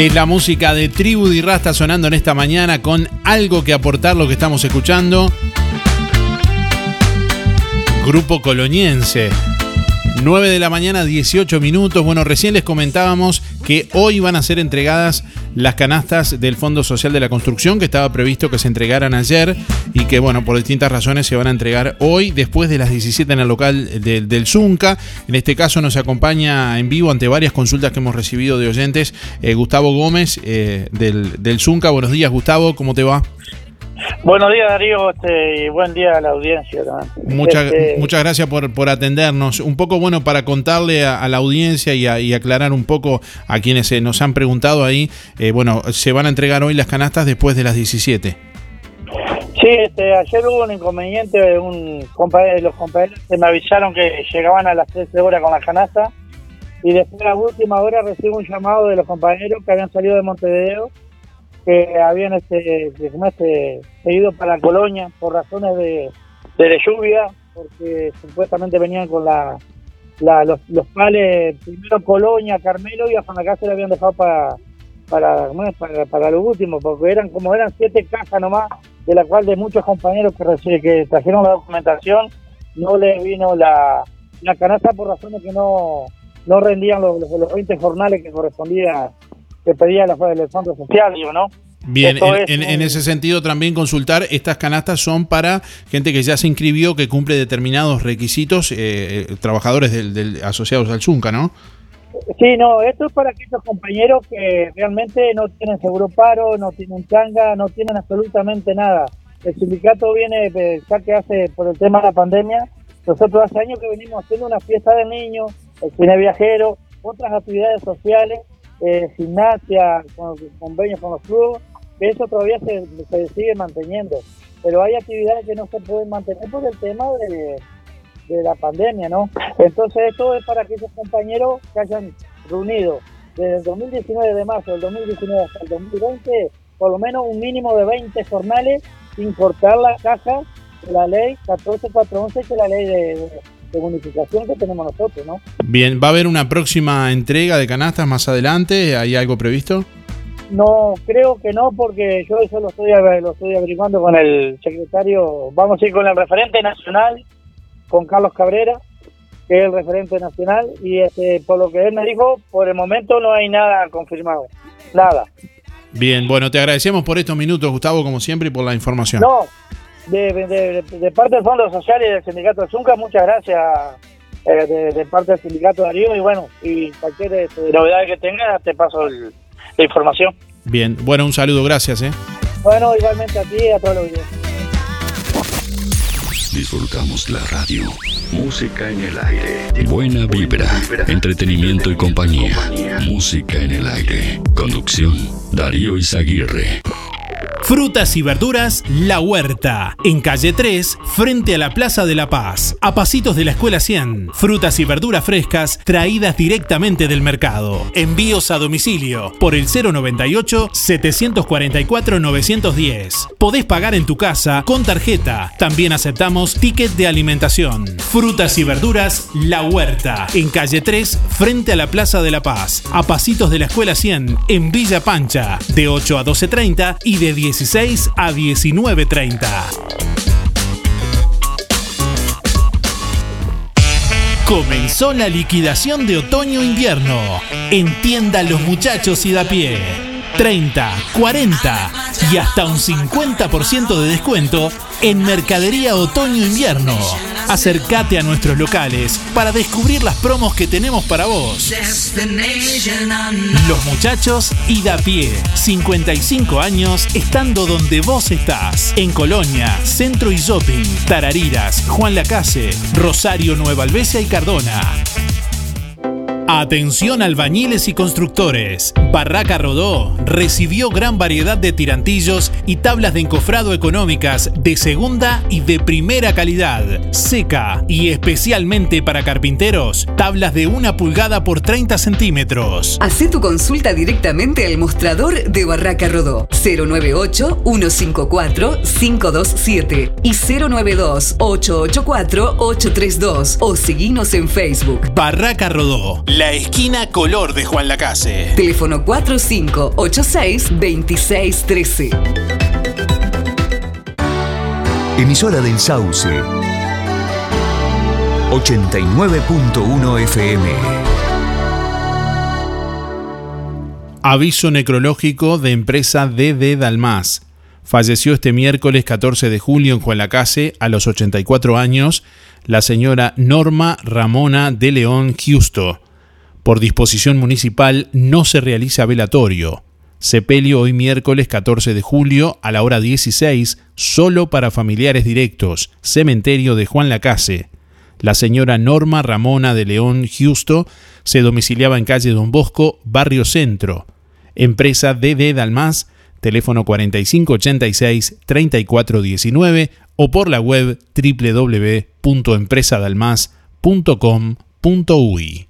Es la música de Tribu de Rasta sonando en esta mañana con algo que aportar lo que estamos escuchando. Grupo Coloniense. 9 de la mañana, 18 minutos. Bueno, recién les comentábamos que hoy van a ser entregadas las canastas del Fondo Social de la Construcción, que estaba previsto que se entregaran ayer y que, bueno, por distintas razones se van a entregar hoy, después de las 17 en el local del Zunca. En este caso nos acompaña en vivo ante varias consultas que hemos recibido de oyentes eh, Gustavo Gómez eh, del, del Zunca. Buenos días, Gustavo, ¿cómo te va? Buenos días Darío este, y buen día a la audiencia también. Muchas, Este, muchas gracias por, por atendernos. Un poco bueno para contarle a, a la audiencia y, a- y aclarar un poco a quienes eh, nos han preguntado ahí. eh, bueno, se van a entregar hoy las canastas después de las 17. Sí, este, ayer hubo un inconveniente, un compañero, los compañeros que me avisaron que llegaban a las 13 horas con la canasta y después a la última hora recibo un llamado de los compañeros que habían salido de Montevideo que habían este, este, seguido para Colonia por razones de, de lluvia porque supuestamente venían con la, la- los, los pales primero Colonia, Carmelo y a Juan se le habían dejado para para, para, para lo último, porque eran como eran siete cajas nomás, de la cual de muchos compañeros que, que trajeron la documentación, no les vino la, la canasta por razones que no, no rendían los, los, los 20 jornales que correspondía, que pedía la, el Fondo Social, digo, ¿no? Bien, en, es en- un- en ese sentido también consultar, estas canastas son para gente que ya se inscribió, que cumple determinados requisitos, eh, eh, trabajadores del, del- asociados al Zunca, ¿no? Sí, no, esto es para aquellos compañeros que realmente no tienen seguro paro, no tienen changa, no tienen absolutamente nada. El sindicato viene, ya que hace por el tema de la pandemia, nosotros hace años que venimos haciendo una fiesta de niños, el cine viajero, otras actividades sociales, eh, gimnasia, con, convenios con los clubes, que eso todavía se, se sigue manteniendo. Pero hay actividades que no se pueden mantener por el tema de, de la pandemia, ¿no? Entonces esto es para aquellos compañeros que hayan reunido desde el 2019 de marzo del 2019 hasta el 2020 por lo menos un mínimo de 20 jornales sin cortar la caja de la ley 14411 que es la ley de, de, de bonificación que tenemos nosotros, ¿no? Bien, ¿va a haber una próxima entrega de canastas más adelante? ¿Hay algo previsto? No, creo que no, porque yo eso lo estoy, lo estoy averiguando con el secretario, vamos a ir con el referente nacional, con Carlos Cabrera, que es el referente nacional, y este, por lo que él me dijo, por el momento no hay nada confirmado, nada. Bien, bueno, te agradecemos por estos minutos, Gustavo, como siempre, y por la información. No, de, de- de- parte del Fondo Social y del Sindicato de Zunca, muchas gracias eh, de, de parte del Sindicato Darío, y bueno, y cualquier este, novedad que tengas, te paso el- la información. Bien, bueno, un saludo, gracias. ¿eh? Bueno, igualmente a ti y a todos los videos. Disfrutamos la radio. Música en el aire. Buena vibra. Entretenimiento y compañía. Música en el aire. Conducción. Darío Izaguirre. Frutas y verduras La Huerta, en calle 3, frente a la Plaza de la Paz, a pasitos de la Escuela 100. Frutas y verduras frescas traídas directamente del mercado. Envíos a domicilio por el 098-744-910. Podés pagar en tu casa con tarjeta. También aceptamos ticket de alimentación. Frutas y verduras La Huerta, en calle 3, frente a la Plaza de la Paz, a pasitos de la Escuela 100, en Villa Pancha, de 8 a 12.30 y de 16 a 19.30. Comenzó la liquidación de otoño-invierno. En tienda Los Muchachos y da pie. 30, 40 y hasta un 50% de descuento en mercadería otoño-invierno. Acércate a nuestros locales para descubrir las promos que tenemos para vos. Los muchachos y da pie. 55 años estando donde vos estás. En Colonia, Centro y Shopping, Tarariras, Juan Lacase, Rosario, Nueva Albesia y Cardona. Atención albañiles y constructores. Barraca Rodó recibió gran variedad de tirantillos y tablas de encofrado económicas de segunda y de primera calidad. Seca y especialmente para carpinteros, tablas de una pulgada por 30 centímetros. Hacé tu consulta directamente al mostrador de Barraca Rodó 098-154-527 y 092-884-832 o seguinos en Facebook. Barraca Rodó, la esquina color de Juan Lacase. Teléfono 4586-2613. Emisora del Sauce. 89.1 FM. Aviso necrológico de empresa DD Dalmas. Falleció este miércoles 14 de julio en Juan Lacase a los 84 años la señora Norma Ramona de León Justo. Por disposición municipal no se realiza velatorio. Sepelio hoy miércoles 14 de julio a la hora 16, solo para familiares directos, cementerio de Juan Lacase. La señora Norma Ramona de León Justo se domiciliaba en calle Don Bosco, Barrio Centro. Empresa DD Dalmas, teléfono 4586-3419 o por la web www.empresadalmas.com.uy.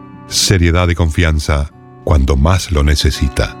Seriedad y confianza cuando más lo necesita.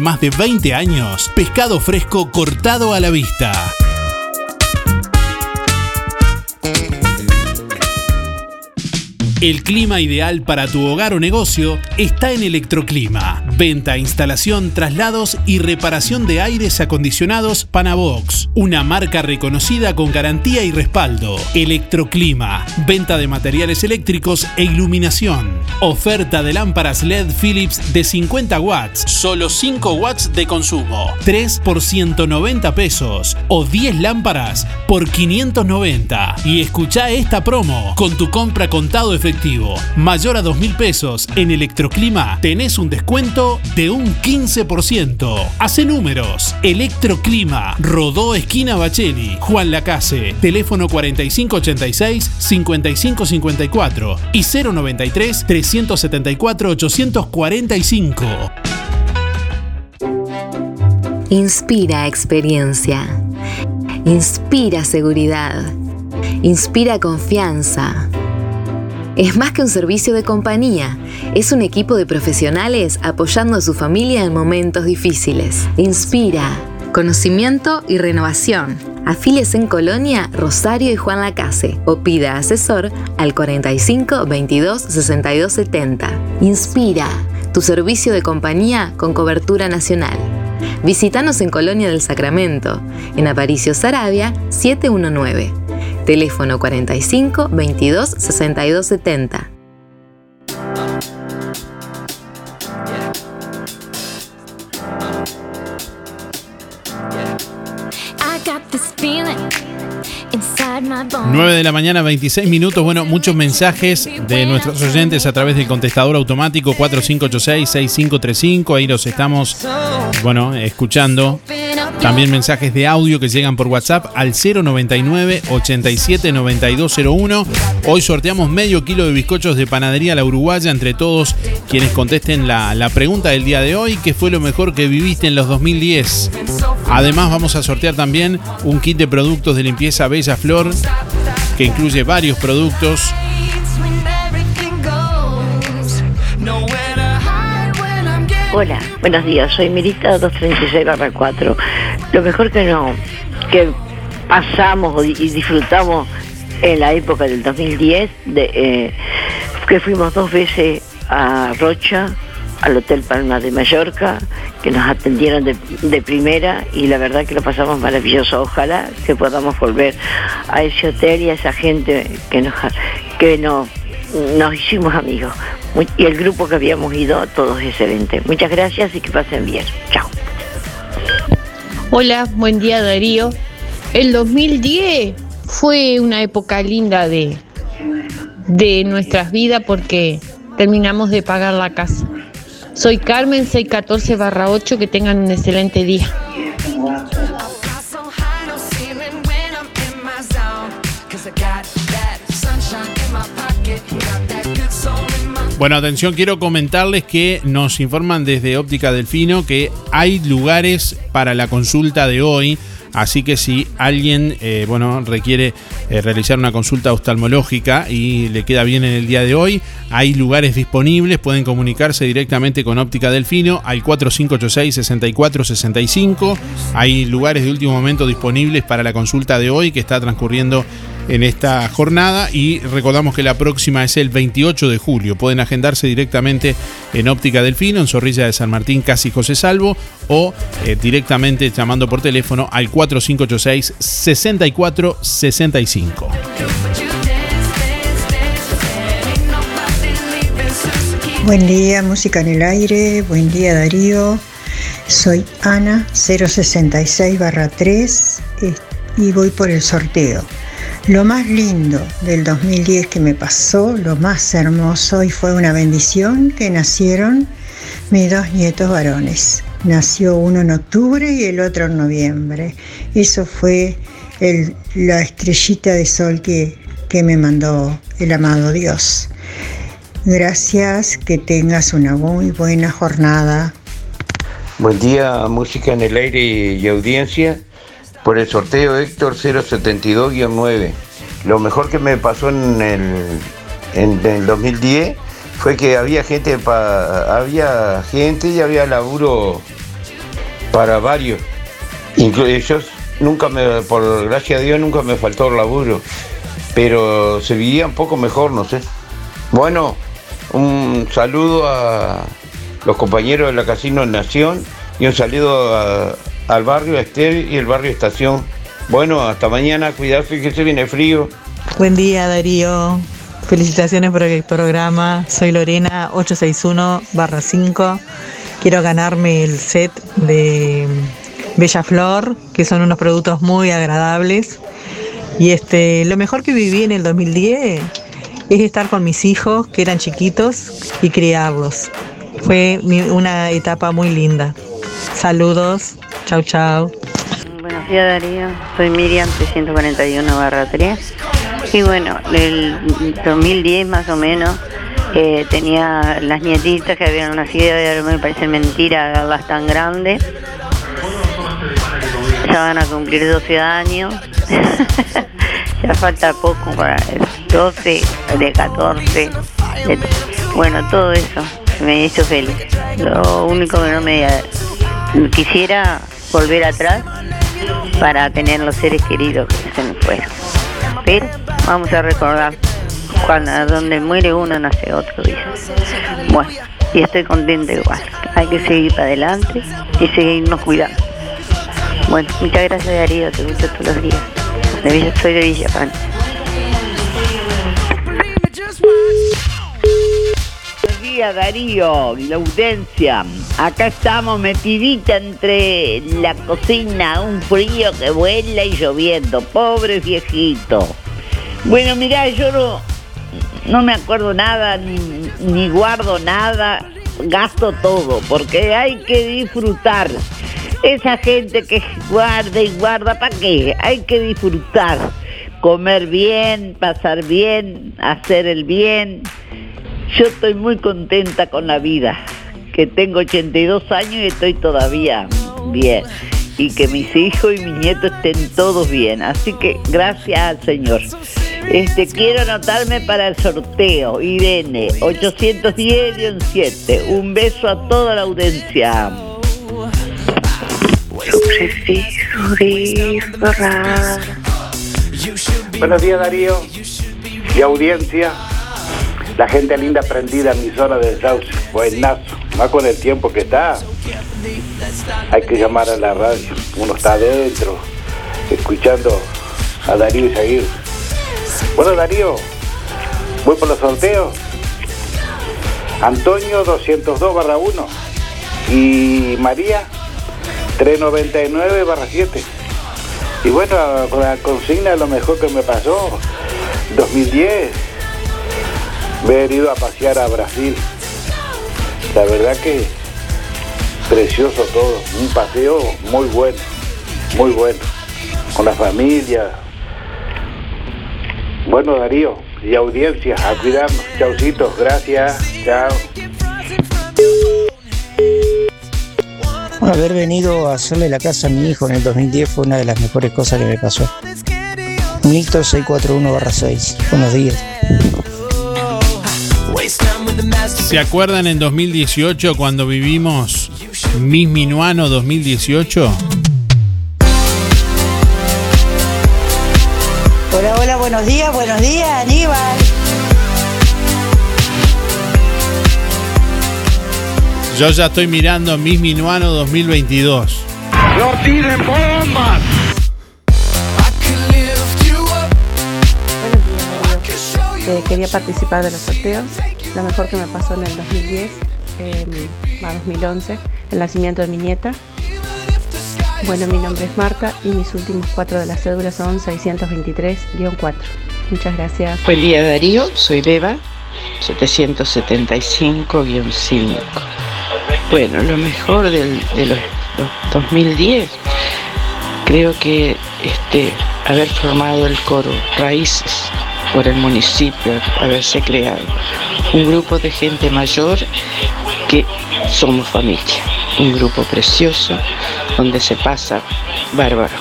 más de 20 años, pescado fresco cortado a la vista. El clima ideal para tu hogar o negocio está en Electroclima. Venta, instalación, traslados y reparación de aires acondicionados Panavox. Una marca reconocida con garantía y respaldo. Electroclima. Venta de materiales eléctricos e iluminación. Oferta de lámparas LED Philips de 50 watts. Solo 5 watts de consumo. 3 por 190 pesos. O 10 lámparas por 590. Y escucha esta promo. Con tu compra contado efectivo mayor a 2 mil pesos en Electroclima, tenés un descuento de un 15%. Hace números. Electroclima, Rodó Esquina Bacheli, Juan Lacase, teléfono 4586-5554 y 093-374-845. Inspira experiencia. Inspira seguridad. Inspira confianza. Es más que un servicio de compañía, es un equipo de profesionales apoyando a su familia en momentos difíciles. Inspira, conocimiento y renovación. Afiles en Colonia, Rosario y Juan Lacase o pida asesor al 45 22 62 70. Inspira, tu servicio de compañía con cobertura nacional. Visítanos en Colonia del Sacramento, en Aparicio Sarabia 719 Teléfono 45 22 62 70. Nueve de la mañana, 26 minutos. Bueno, muchos mensajes de nuestros oyentes a través del contestador automático 4586-6535. Ahí los estamos, bueno, escuchando. También mensajes de audio que llegan por WhatsApp al 099 87 9201. Hoy sorteamos medio kilo de bizcochos de panadería La Uruguaya entre todos quienes contesten la, la pregunta del día de hoy, ¿qué fue lo mejor que viviste en los 2010? Además vamos a sortear también un kit de productos de limpieza Bella Flor que incluye varios productos Hola, buenos días, soy Mirita 236 4. Lo mejor que no, que pasamos y disfrutamos en la época del 2010, de, eh, que fuimos dos veces a Rocha, al Hotel Palma de Mallorca, que nos atendieron de, primera y la verdad que lo pasamos maravilloso. Ojalá que podamos volver a ese hotel y a esa gente que nos, que nos nos hicimos amigos. Y el grupo que habíamos ido, todos excelentes. Muchas gracias y que pasen bien. Chao. Hola, buen día Darío. El 2010 fue una época linda de, de nuestras vidas porque terminamos de pagar la casa. Soy Carmen 614 barra 8, que tengan un excelente día. Bueno, atención, quiero comentarles que nos informan desde Óptica Delfino que hay lugares para la consulta de hoy. Así que si alguien eh, bueno, requiere eh, realizar una consulta oftalmológica y le queda bien en el día de hoy, hay lugares disponibles. Pueden comunicarse directamente con Óptica Delfino al 4586-6465. Hay lugares de último momento disponibles para la consulta de hoy que está transcurriendo en esta jornada y recordamos que la próxima es el 28 de julio. Pueden agendarse directamente en Óptica Delfino, en Zorrilla de San Martín, casi José Salvo, o eh, directamente llamando por teléfono al 4586-6465. Buen día, música en el aire. Buen día, Darío. Soy Ana 066 3 y voy por el sorteo. Lo más lindo del 2010 que me pasó, lo más hermoso y fue una bendición que nacieron mis dos nietos varones. Nació uno en octubre y el otro en noviembre. Eso fue la estrellita de sol que, que me mandó el amado Dios. Gracias, que tengas una muy buena jornada. Buen día, música en el aire y audiencia. Por el sorteo Héctor 072-9. Lo mejor que me pasó en el, en el 2010 fue que había gente, pa- había gente y había laburo para varios. Inclu- ellos nunca me, por gracia a Dios, nunca me faltó el laburo. Pero se vivía un poco mejor, no sé. Bueno, un saludo a los compañeros de la Casino Nación y un saludo a- al barrio Estel y el barrio Estación. Bueno, hasta mañana, cuidarse que se viene frío. Buen día Darío, felicitaciones por el programa. Soy Lorena 861-5. Quiero ganarme el set de Bella Flor, que son unos productos muy agradables. Y este, lo mejor que viví en el 2010 es estar con mis hijos, que eran chiquitos, y criarlos. Fue una etapa muy linda. Saludos, chau chau. Buenos días Darío, soy Miriam 341 barra 3 y bueno, el 2010 más o menos eh, tenía las nietitas que habían nacido y ahora me parece mentira verlas tan grandes. Ya van a cumplir 12 años, ya falta poco para el 12, de 14, de- bueno, todo eso me hizo feliz. Lo único que no me quisiera volver atrás para tener los seres queridos que se me fueron. Pero vamos a recordar, cuando donde muere uno nace otro, dice. Bueno, y estoy contenta igual. Hay que seguir para adelante y seguirnos cuidando. Bueno, muchas gracias Darío, te gusta todos los días. De Villa- soy de Villa Pancha. Días Darío y la audiencia. Acá estamos metidita entre la cocina, un frío que vuela y lloviendo. Pobre viejito. Bueno, mirá, yo no, no me acuerdo nada, ni, ni guardo nada, gasto todo, porque hay que disfrutar. Esa gente que guarda y guarda, ¿para qué? Hay que disfrutar. Comer bien, pasar bien, hacer el bien. Yo estoy muy contenta con la vida, que tengo 82 años y estoy todavía bien. Y que mis hijos y mis nietos estén todos bien. Así que gracias al Señor. Este, quiero anotarme para el sorteo. Irene, 810-7. Un beso a toda la audiencia. Buenos días Darío y audiencia, la gente linda prendida emisora del Sauce, buenazo, más con el tiempo que está, hay que llamar a la radio, uno está adentro, escuchando a Darío y seguir. Bueno Darío, Voy por los sorteos. Antonio 202 barra 1 y María 399 barra 7. Y bueno, la consigna lo mejor que me pasó, 2010, haber ido a pasear a Brasil. La verdad que precioso todo, un paseo muy bueno, muy bueno, con la familia. Bueno, Darío y audiencia, a cuidarnos. Chaucitos, gracias, chao. Haber venido a hacerle la casa a mi hijo en el 2010 fue una de las mejores cosas que me pasó. Milton 641-6. Buenos días. ¿Se acuerdan en 2018 cuando vivimos Miss Minuano 2018? Hola, hola, buenos días, buenos días, Aníbal. Yo ya estoy mirando Miss Minuano 2022. ¡No tiren bombas! Eh, quería participar de los sorteos. Lo mejor que me pasó en el 2010, eh, a 2011, el nacimiento de mi nieta. Bueno, mi nombre es Marta y mis últimos cuatro de las cédulas son 623-4. Muchas gracias. Buen día Darío, soy Beba, 775-5. Bueno, lo mejor del, de los, los 2010, creo que este, haber formado el coro Raíces por el municipio, haberse creado un grupo de gente mayor que somos familia, un grupo precioso donde se pasa bárbaro.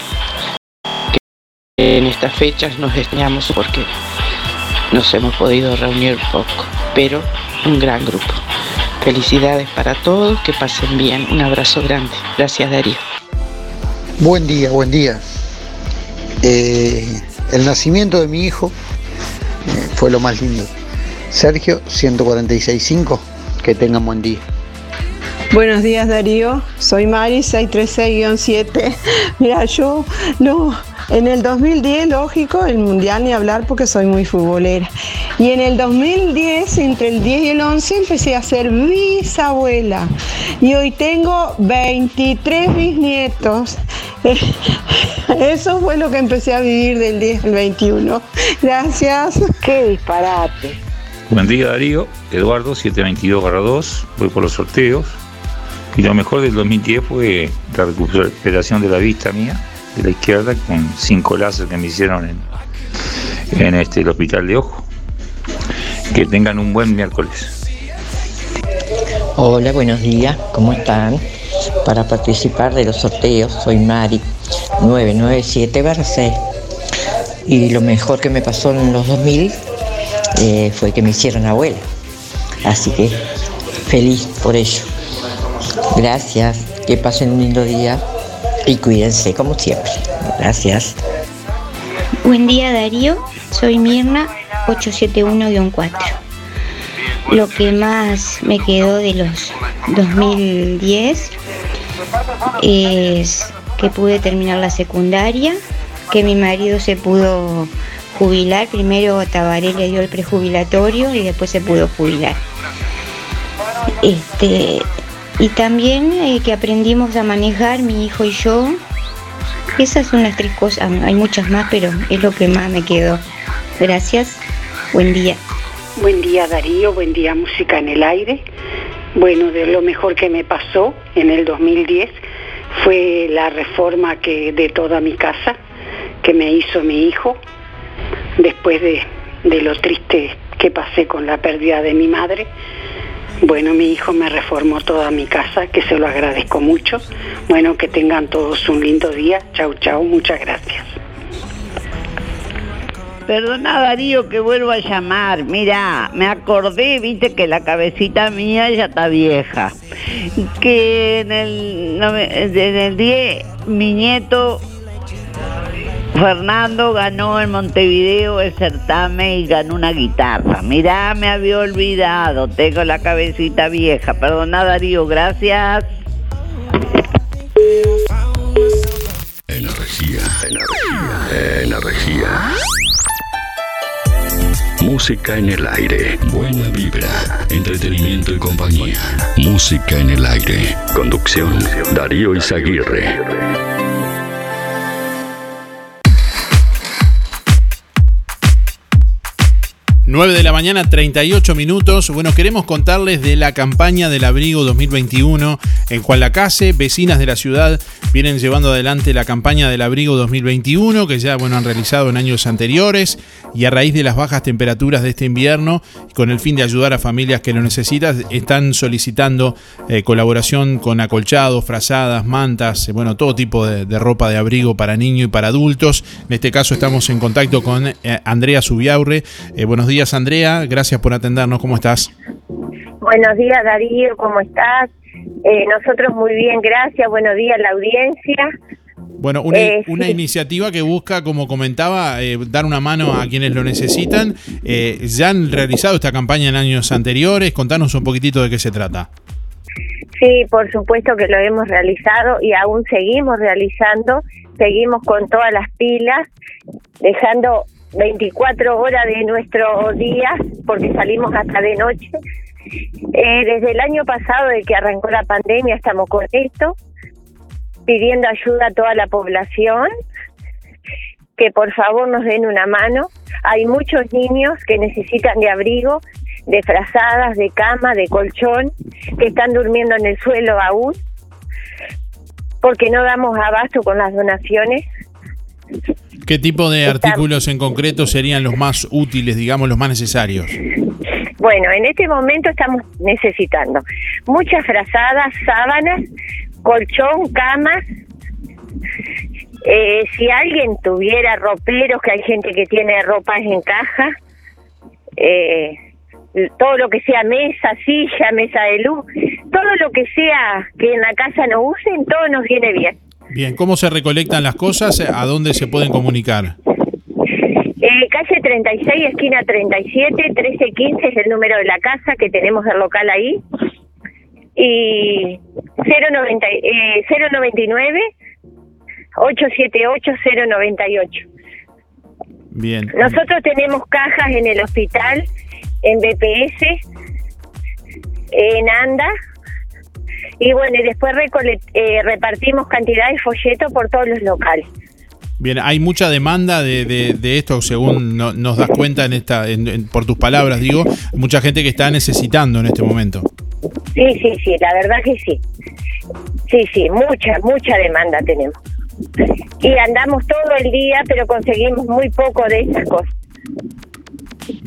Que en estas fechas nos extrañamos porque nos hemos podido reunir poco, pero un gran grupo. Felicidades para todos, que pasen bien. Un abrazo grande. Gracias Darío. Buen día, buen día. Eh, el nacimiento de mi hijo fue lo más lindo. Sergio, 146.5. Que tengan buen día. Buenos días Darío, soy Mari 636-7. Mira, yo no, en el 2010, lógico, el mundial ni hablar porque soy muy futbolera. Y en el 2010, entre el 10 y el 11, empecé a ser bisabuela. Y hoy tengo 23 bisnietos. Eso fue lo que empecé a vivir del 10 al 21. Gracias. Qué disparate. Buen día Darío, Eduardo 722-2, voy por los sorteos. Y lo mejor del 2010 fue la recuperación de la vista mía, de la izquierda, con cinco láser que me hicieron en, este, el hospital de ojo. Que tengan un buen miércoles. Hola, buenos días, ¿cómo están? Para participar de los sorteos, soy Mari 997-6. Y lo mejor que me pasó en los 2000 eh, fue que me hicieron abuela. Así que feliz por ello. Gracias, que pasen un lindo día y cuídense como siempre. Gracias. Buen día Darío, soy Mirna 871-4. Lo que más me quedó de los 2010 es que pude terminar la secundaria, que mi marido se pudo jubilar, primero Tabaré le dio el prejubilatorio y después se pudo jubilar. Este, y también eh, que aprendimos a manejar mi hijo y yo. Esas son las tres cosas, hay muchas más, pero es lo que más me quedó. Gracias, buen día. Buen día Darío, buen día Música en el Aire. Bueno, de lo mejor que me pasó en el 2010 fue la reforma que de toda mi casa que me hizo mi hijo después de, de lo triste que pasé con la pérdida de mi madre. Bueno, mi hijo me reformó toda mi casa, que se lo agradezco mucho. Bueno, que tengan todos un lindo día. Chau, chau, muchas gracias. Perdona Darío que vuelvo a llamar. Mira, me acordé, viste que la cabecita mía ya está vieja. Que en el, en el 10 mi nieto Fernando ganó en Montevideo el certamen y ganó una guitarra. Mirá, me había olvidado, tengo la cabecita vieja. Perdona Darío, gracias. Energía, energía, energía. Música en el aire. Buena vibra, entretenimiento y compañía. Música en el aire. Conducción, Darío Izaguirre. 9 de la mañana, 38 minutos. Bueno, queremos contarles de la campaña del abrigo 2021, en cual la CASE, vecinas de la ciudad, vienen llevando adelante la campaña del abrigo 2021, que ya bueno, han realizado en años anteriores, y a raíz de las bajas temperaturas de este invierno, con el fin de ayudar a familias que lo necesitan, están solicitando eh, colaboración con acolchados, frazadas, mantas, eh, bueno, todo tipo de, ropa de abrigo para niños y para adultos. En este caso estamos en contacto con eh, Andrea Subiaurre. buenos días. Andrea. Gracias por atendernos. ¿Cómo estás? Buenos días, Darío. ¿Cómo estás? Eh, nosotros muy bien, gracias. Buenos días, la audiencia. Bueno, una, eh, iniciativa que busca, como comentaba, eh, dar una mano a quienes lo necesitan. ya han realizado esta campaña en años anteriores. Contanos un poquitito de qué se trata. Sí, por supuesto que lo hemos realizado y aún seguimos realizando. Seguimos con todas las pilas, dejando 24 horas de nuestro día, porque salimos hasta de noche. Eh, desde el año pasado, de que arrancó la pandemia, estamos con esto, pidiendo ayuda a toda la población, que por favor nos den una mano. Hay muchos niños que necesitan de abrigo, de frazadas, de cama, de colchón, que están durmiendo en el suelo aún, porque no damos abasto con las donaciones. ¿Qué tipo de artículos en concreto serían los más útiles, digamos, los más necesarios? Bueno, en este momento estamos necesitando muchas frazadas, sábanas, colchón, camas. Eh, si alguien tuviera roperos, que hay gente que tiene ropas en caja, eh, todo lo que sea mesa, silla, mesa de luz, todo lo que sea que en la casa no usen, todo nos viene bien. Bien, ¿cómo se recolectan las cosas? ¿A dónde se pueden comunicar? Eh, calle 36, esquina 37, 1315 es el número de la casa que tenemos el local ahí. Y 090, eh, 099 878 098. Bien. Nosotros tenemos cajas en el hospital, en BPS, en ANDA, y bueno, y después eh, repartimos cantidad de folletos por todos los locales. Bien, hay mucha demanda de, de, esto, según nos das cuenta en esta, por tus palabras, digo, mucha gente que está necesitando en este momento. Sí, sí, sí, la verdad que sí. Sí, sí, mucha, mucha demanda tenemos. Y andamos todo el día, pero conseguimos muy poco de esas cosas.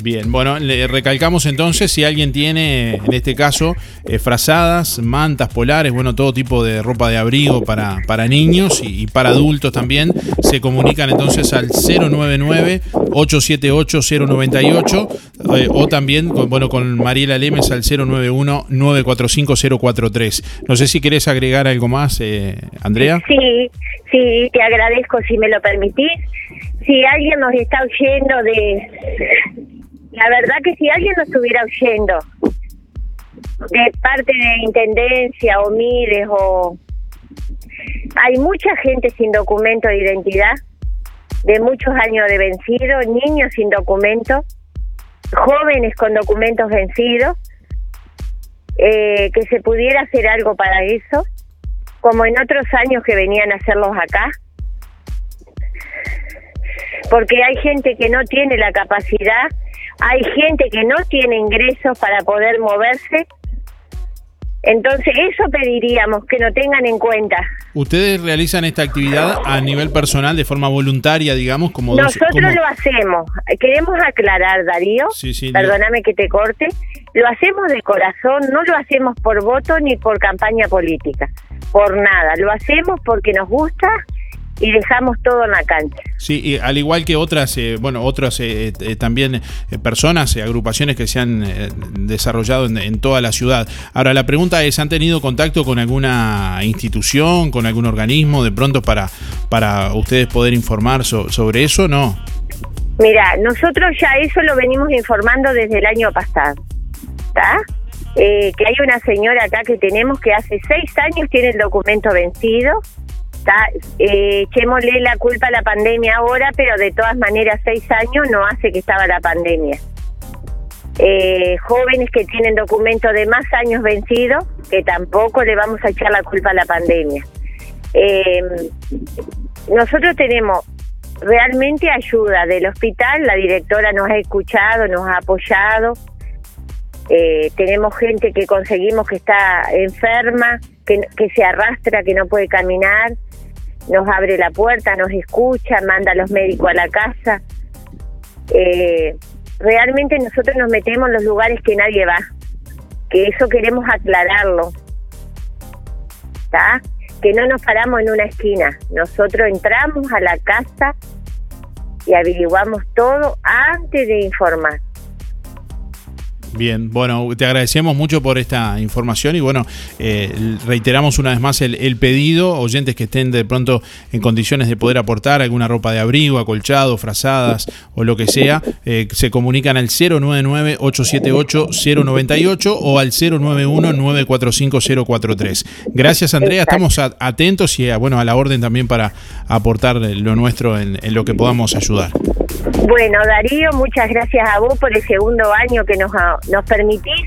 Bien, bueno, le recalcamos entonces si alguien tiene, en este caso, eh, frazadas, mantas polares, bueno, todo tipo de ropa de abrigo para, para niños y, para adultos también, se comunican entonces al 099-878-098 eh, o también, bueno, con Mariela Lemes al 091-945-043. No sé si querés agregar algo más, eh, Andrea. Sí, sí, te agradezco si me lo permitís si alguien nos está oyendo de... La verdad que si alguien nos estuviera oyendo de parte de Intendencia o Mides o... Hay mucha gente sin documento de identidad, de muchos años de vencido, niños sin documento, jóvenes con documentos vencidos, eh, que se pudiera hacer algo para eso, como en otros años que venían a hacerlos acá porque hay gente que no tiene la capacidad, hay gente que no tiene ingresos para poder moverse. Entonces eso pediríamos que no tengan en cuenta. ¿Ustedes realizan esta actividad a nivel personal de forma voluntaria, digamos, como Nosotros lo hacemos. Queremos aclarar, Darío. Sí, sí, perdóname que te corte. Lo hacemos de corazón, no lo hacemos por voto ni por campaña política, por nada. Lo hacemos porque nos gusta y dejamos todo en la cancha. Sí, y al igual que otras, eh, bueno, otras eh, eh, también personas, agrupaciones que se han desarrollado en, toda la ciudad. Ahora, la pregunta es, ¿han tenido contacto con alguna institución, con algún organismo de pronto para, para ustedes poder informar sobre eso? No. Mira, nosotros ya eso lo venimos informando desde el año pasado. ¿Está? que hay una señora acá que tenemos que hace seis años tiene el documento vencido está, eh, echémosle la culpa a la pandemia ahora, pero de todas maneras seis años no hace que estaba la pandemia. eh, jóvenes que tienen documentos de más años vencidos, que tampoco le vamos a echar la culpa a la pandemia. Eh, nosotros tenemos realmente ayuda del hospital, la directora nos ha escuchado, nos ha apoyado, eh, tenemos gente que conseguimos que está enferma, que, se arrastra, que no puede caminar, nos abre la puerta, nos escucha, manda a los médicos a la casa. Eh, realmente nosotros nos metemos en los lugares que nadie va, que eso queremos aclararlo, ¿está? Que no nos paramos en una esquina, nosotros entramos a la casa y averiguamos todo antes de informar. Bien, bueno, te agradecemos mucho por esta información y bueno, eh, reiteramos una vez más el, el, pedido, oyentes que estén de pronto en condiciones de poder aportar alguna ropa de abrigo, acolchado, frazadas o lo que sea, eh, se comunican al 099-878-098 o al 091-945-043. Gracias Andrea, estamos a, atentos y a, bueno, a la orden también para aportar lo nuestro en, en lo que podamos ayudar. Bueno, Darío, muchas gracias a vos por el segundo año que nos, nos permitís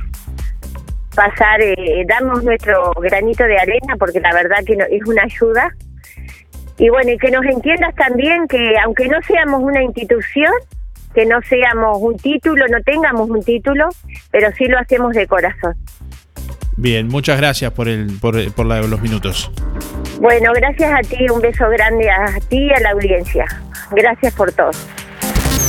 pasar, eh, damos nuestro granito de arena, porque la verdad que no, es una ayuda. Y bueno, y que nos entiendas también que aunque no seamos una institución, que no seamos un título, no tengamos un título, pero sí lo hacemos de corazón. Bien, muchas gracias por, el, por, por la, los minutos. Bueno, gracias a ti, un beso grande a ti y a la audiencia. Gracias por todo.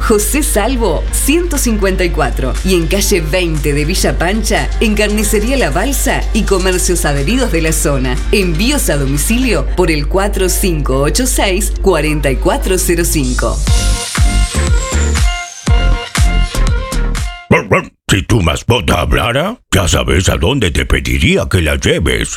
José Salvo 154 y en calle 20 de Villa Pancha, en Carnicería La Balsa y comercios adheridos de la zona. Envíos a domicilio por el 4586 4405. Si tu mascota hablara, ya sabes a dónde te pediría que la lleves.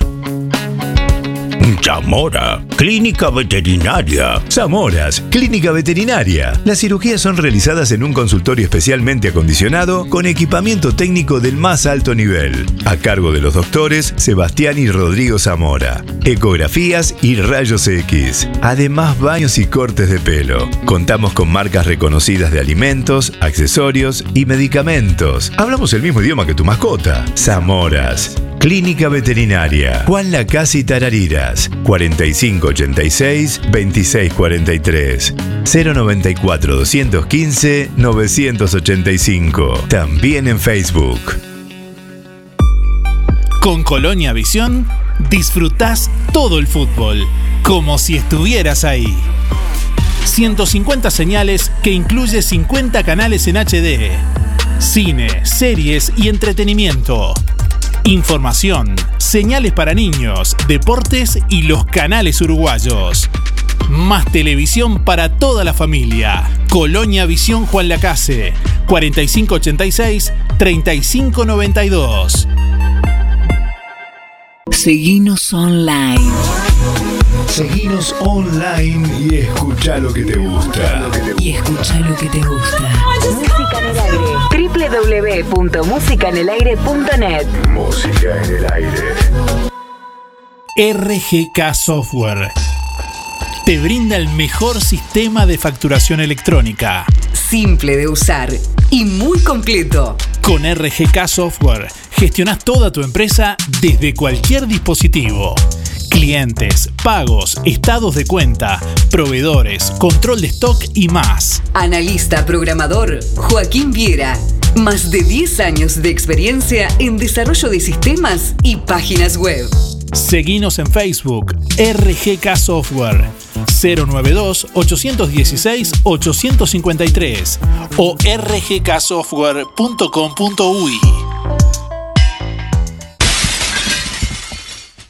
Zamora, Clínica Veterinaria. Zamoras, Clínica Veterinaria. Las cirugías son realizadas en un consultorio especialmente acondicionado con equipamiento técnico del más alto nivel, a cargo de los doctores Sebastián y Rodrigo Zamora. Ecografías y rayos X. Además, baños y cortes de pelo. Contamos con marcas reconocidas de alimentos, accesorios y medicamentos. Hablamos el mismo idioma que tu mascota. Zamoras. Clínica Veterinaria. Juan Lacasi Tarariras. 4586-2643. 094 215 985. También en Facebook. Con Colonia Visión, disfrutás todo el fútbol, como si estuvieras ahí. 150 señales que incluye 50 canales en HD. Cine, series y entretenimiento. Información, señales para niños, deportes y los canales uruguayos. Más televisión para toda la familia. Colonia Visión Juan Lacase, 4586-3592. Seguinos online. Seguinos online y escucha lo que te gusta. Y escucha lo que te gusta. www.musicanelaire.net Música en el aire. RGK Software. Te brinda el mejor sistema de facturación electrónica. Simple de usar y muy completo. Con RGK Software gestionas toda tu empresa desde cualquier dispositivo. Clientes, pagos, estados de cuenta, proveedores, control de stock y más. Analista programador Joaquín Viera. Más de 10 años de experiencia en desarrollo de sistemas y páginas web. Seguinos en Facebook, RGK Software, 092-816-853 o rgksoftware.com.uy.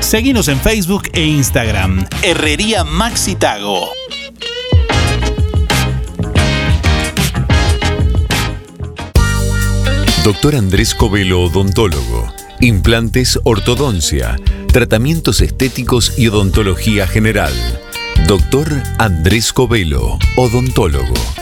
Seguinos en Facebook e Instagram. Herrería Maxi Tago. Doctor Andrés Covelo, odontólogo. Implantes, ortodoncia, tratamientos estéticos y odontología general. Doctor Andrés Covelo, odontólogo.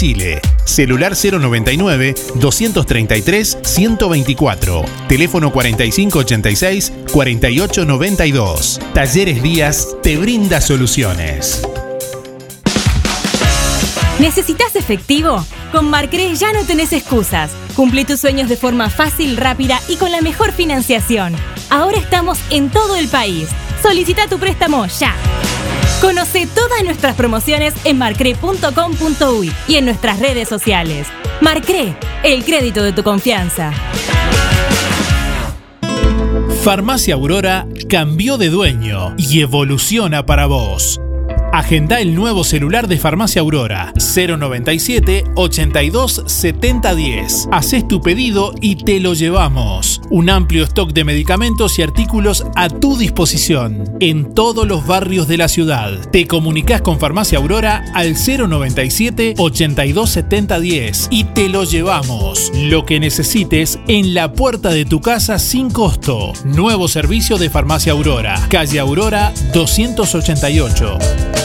Celular 099 233 124. Teléfono 4586 4892. Talleres Díaz te brinda soluciones. ¿Necesitas efectivo? Con Marcre ya no tenés excusas. Cumple tus sueños de forma fácil, rápida y con la mejor financiación. Ahora estamos en todo el país. Solicita tu préstamo ya. Conoce todas nuestras promociones en marcre.com.uy y en nuestras redes sociales. Marcre, el crédito de tu confianza. Farmacia Aurora cambió de dueño y evoluciona para vos. Agenda el nuevo celular de Farmacia Aurora 097 82 70 10. Haces tu pedido y te lo llevamos. Un amplio stock de medicamentos y artículos a tu disposición en todos los barrios de la ciudad. Te comunicas con Farmacia Aurora al 097 82 70 10 y te lo llevamos. Lo que necesites en la puerta de tu casa sin costo. Nuevo servicio de Farmacia Aurora, calle Aurora 288.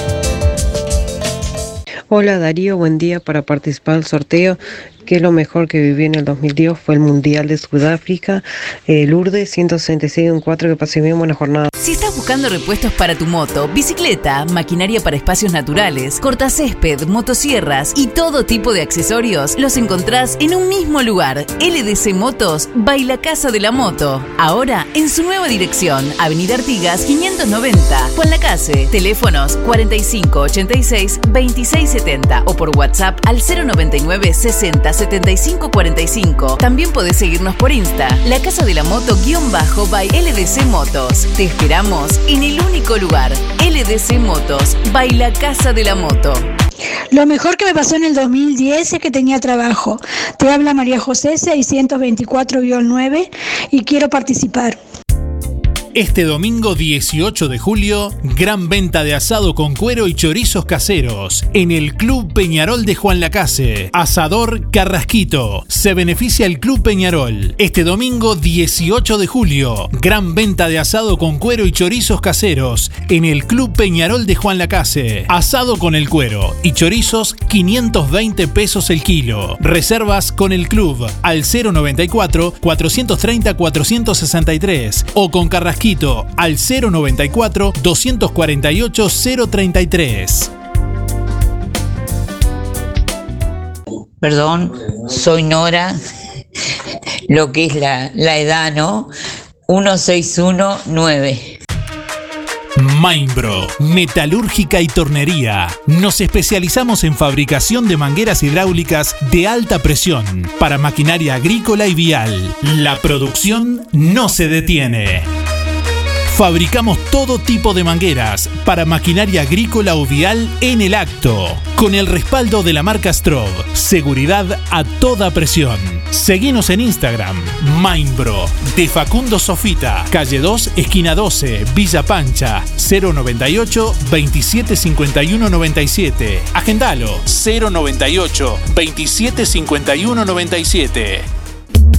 Hola Darío, buen día para participar del sorteo. Que lo mejor que viví en el 2010 fue el Mundial de Sudáfrica. Eh, Lourdes 166 un 4 que pasé bien, buena jornada. Si estás buscando repuestos para tu moto, bicicleta, maquinaria para espacios naturales, cortacésped, motosierras y todo tipo de accesorios, los encontrás en un mismo lugar. LDC Motos, Baila Casa de la Moto. Ahora en su nueva dirección, Avenida Artigas 590, Juan Lacase. Teléfonos 4586 2670 o por WhatsApp al 099 60 75 45. También podés seguirnos por Insta, La Casa de la Moto guion bajo by LDC Motos. Te esperamos en el único lugar, LDC Motos, by La Casa de la Moto. Lo mejor que me pasó en el 2010 es que tenía trabajo. Te habla María José 624-9 y quiero participar. Este domingo 18 de julio, gran venta de asado con cuero y chorizos caseros en el Club Peñarol de Juan Lacase. Asador Carrasquito. Se beneficia el Club Peñarol. Este domingo 18 de julio, gran venta de asado con cuero y chorizos caseros en el Club Peñarol de Juan Lacase. Asado con el cuero y chorizos 520 pesos el kilo. Reservas con el club al 094 430 463 o con Carrasquito al 094 248 033. Perdón, soy Nora, lo que es la, la edad, ¿no? 1619. Mainbro, metalúrgica y tornería. Nos especializamos en fabricación de mangueras hidráulicas de alta presión para maquinaria agrícola y vial. La producción no se detiene. Fabricamos todo tipo de mangueras para maquinaria agrícola o vial en el acto, con el respaldo de la marca Stroh. Seguridad a toda presión. Seguinos en Instagram, Mindbro, de Facundo Sofita, calle 2, esquina 12, Villa Pancha, 098 2751 97. Agendalo, 098 2751 97.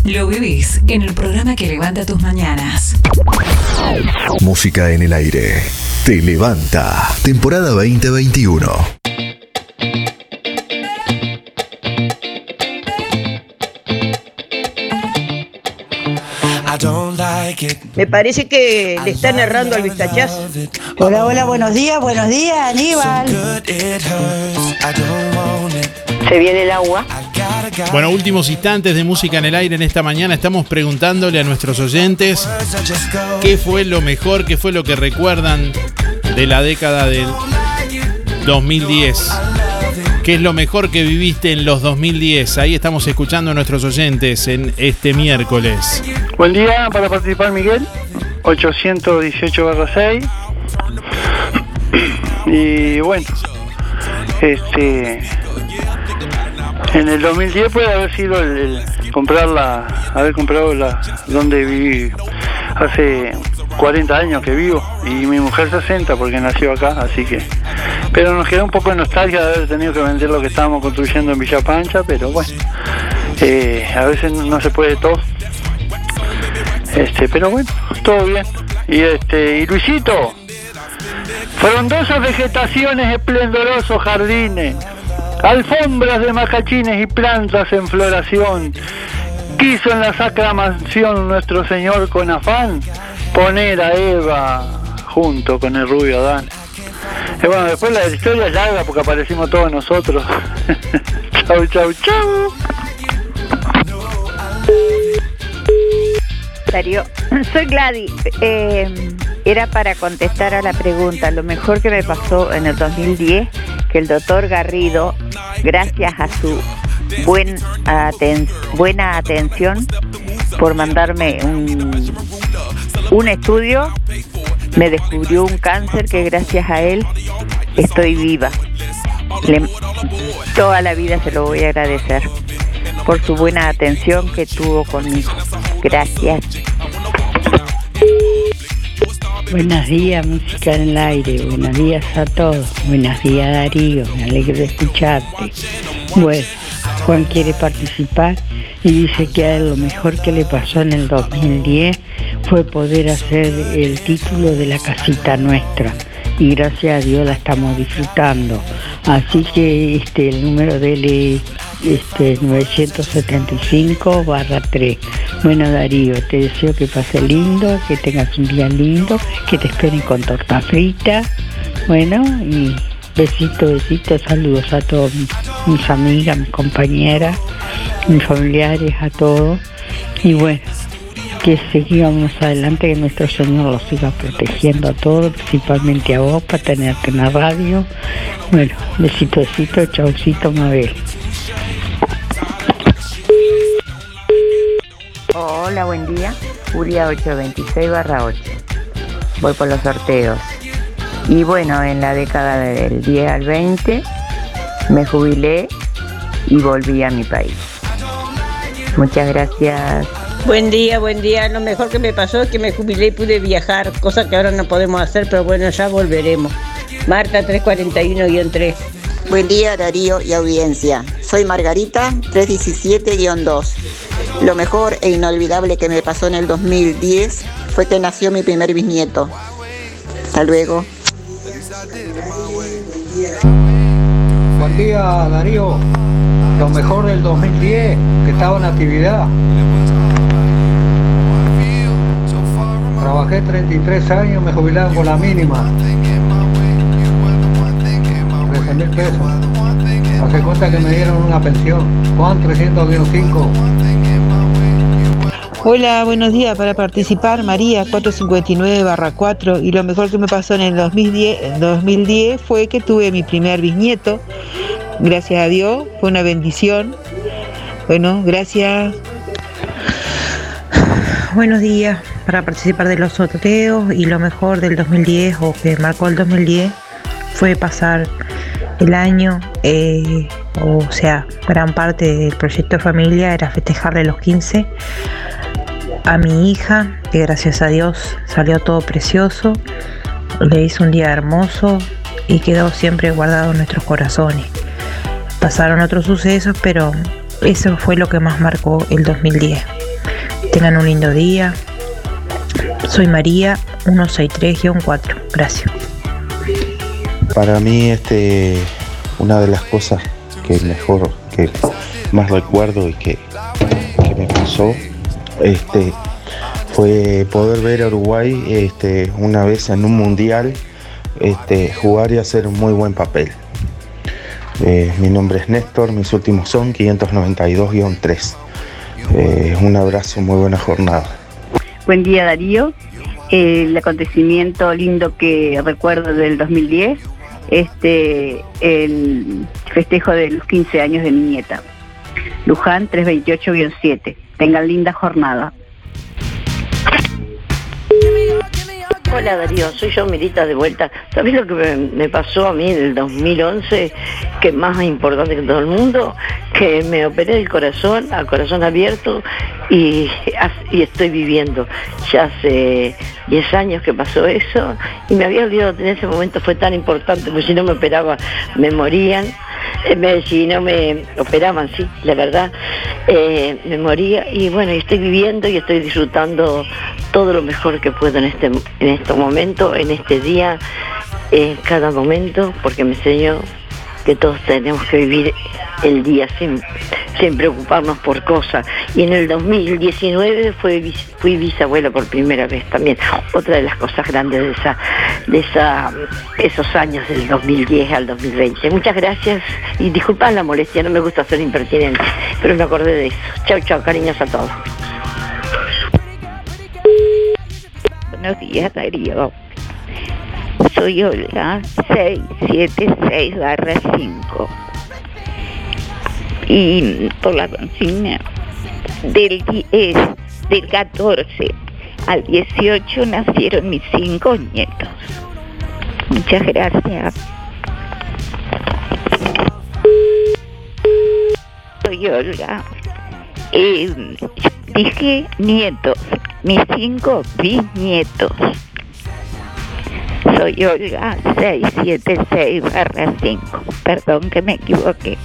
Lo vivís en el programa que levanta tus mañanas. Música en el aire. Te levanta. Temporada 2021. Me parece que le están errando al vistachazo. Hola, hola, buenos días, buenos días, Aníbal. Se viene el agua. Bueno, últimos instantes de música en el aire en esta mañana. Estamos preguntándole a nuestros oyentes qué fue lo mejor, qué fue lo que recuerdan de la década del 2010. ¿Qué es lo mejor que viviste en los 2010? Ahí estamos escuchando a nuestros oyentes en este miércoles. Buen día para participar Miguel, 818-6. Y bueno, este en el 2010 puede haber sido el, el comprar la, haber comprado la donde viví hace 40 años que vivo y mi mujer 60 porque nació acá, así que pero nos queda un poco de nostalgia de haber tenido que vender lo que estábamos construyendo en Villa Pancha, pero bueno, eh, a veces no se puede todo. Este, pero bueno, todo bien. Y este, y Luisito, frondosas vegetaciones, esplendorosos jardines, alfombras de macachines y plantas en floración. Quiso en la sacra mansión nuestro Señor con afán poner a Eva junto con el rubio Adán. Y bueno, después la historia es larga porque aparecimos todos nosotros. chau, chau, chau. Soy Gladys. Eh, era para contestar a la pregunta. Lo mejor que me pasó en el 2010, que el doctor Garrido, gracias a su buen aten- buena atención por mandarme un, un estudio, me descubrió un cáncer que gracias a él estoy viva. Toda la vida se lo voy a agradecer por su buena atención que tuvo conmigo. Gracias. Buenos días, música en el aire. Buenos días a todos. Buenos días, Darío. Me alegro de escucharte. Bueno, Juan quiere participar y dice que a lo mejor que le pasó en el 2010 fue poder hacer el título de la casita nuestra. Y gracias a Dios la estamos disfrutando. Así que este el número de él es este, 975 barra 3. Bueno Darío, te deseo que pase lindo, que tengas un día lindo, que te esperen con torta frita. Bueno, y besitos, besitos, saludos a todos mis amigas, mis compañeras, mis familiares, a todos. Y bueno, que sigamos adelante, que nuestro Señor los siga protegiendo a todos, principalmente a vos, para tenerte en la radio. Bueno, besito, besito, chaucito, Mabel. Hola, buen día. Furia 826 barra 8. Voy por los sorteos. Y bueno, en la década del 10 al 20 me jubilé y volví a mi país. Muchas gracias. Buen día, buen día. Lo mejor que me pasó es que me jubilé y pude viajar, cosa que ahora no podemos hacer, pero bueno, ya volveremos. Marta 341-3. Buen día Darío y audiencia. Soy Margarita 317-2. Lo mejor e inolvidable que me pasó en el 2010 fue que nació mi primer bisnieto. Hasta luego. Buen día, Darío. Lo mejor del 2010, que estaba en actividad. Trabajé 33 años, me jubilaron con la mínima. 13 mil pesos. Hace cuenta que me dieron una pensión. Juan 305. Hola, buenos días. Para participar, María 459-4. Y lo mejor que me pasó en el 2010, en 2010 fue que tuve mi primer bisnieto. Gracias a Dios, fue una bendición. Bueno, gracias. Buenos días. Para participar de los sorteos y lo mejor del 2010 o que marcó el 2010 fue pasar el año, eh, o sea, gran parte del proyecto de familia era festejarle los 15 a mi hija, que gracias a Dios salió todo precioso, le hizo un día hermoso y quedó siempre guardado en nuestros corazones. Pasaron otros sucesos, pero eso fue lo que más marcó el 2010. Tengan un lindo día. Soy María 163-4. Gracias. Para mí, este, una de las cosas que mejor, que más recuerdo y que, me pasó, este, fue poder ver a Uruguay este, una vez en un mundial este, jugar y hacer un muy buen papel. Eh, mi nombre es Néstor, mis últimos son 592-3. Eh, un abrazo, muy buena jornada. Buen día Darío. El acontecimiento lindo que recuerdo del 2010, este, el festejo de los 15 años de mi nieta. Luján 328-7. Tengan linda jornada. Hola Darío, soy yo Mirita de vuelta. ¿Sabes lo que me, pasó a mí en el 2011? Que más importante que todo el mundo, que me operé el corazón, a corazón abierto y, y estoy viviendo. Ya hace 10 años que pasó eso y me había olvidado en ese momento fue tan importante, porque si no me operaba me morían. Eh, me, si no me operaban, sí, la verdad, eh, me moría y bueno, estoy viviendo y estoy disfrutando todo lo mejor que puedo en este, en este momento, en este día, en cada momento, porque me enseñó que todos tenemos que vivir el día sin, preocuparnos por cosas. Y en el 2019 fui, fui bisabuela por primera vez también. Otra de las cosas grandes de esa, de esa, esos años del 2010 al 2020. Muchas gracias y disculpad la molestia, no me gusta ser impertinente, pero me acordé de eso. Chao, chao, cariños a todos. Buenos días, Darío. Soy Olga 676-5. Y por la consigna del 10, del 14 al 18 nacieron mis cinco nietos. Muchas gracias. Soy Olga. Eh, dije nietos, mis cinco bisnietos. Soy Olga 676 barra 5. Perdón que me equivoqué.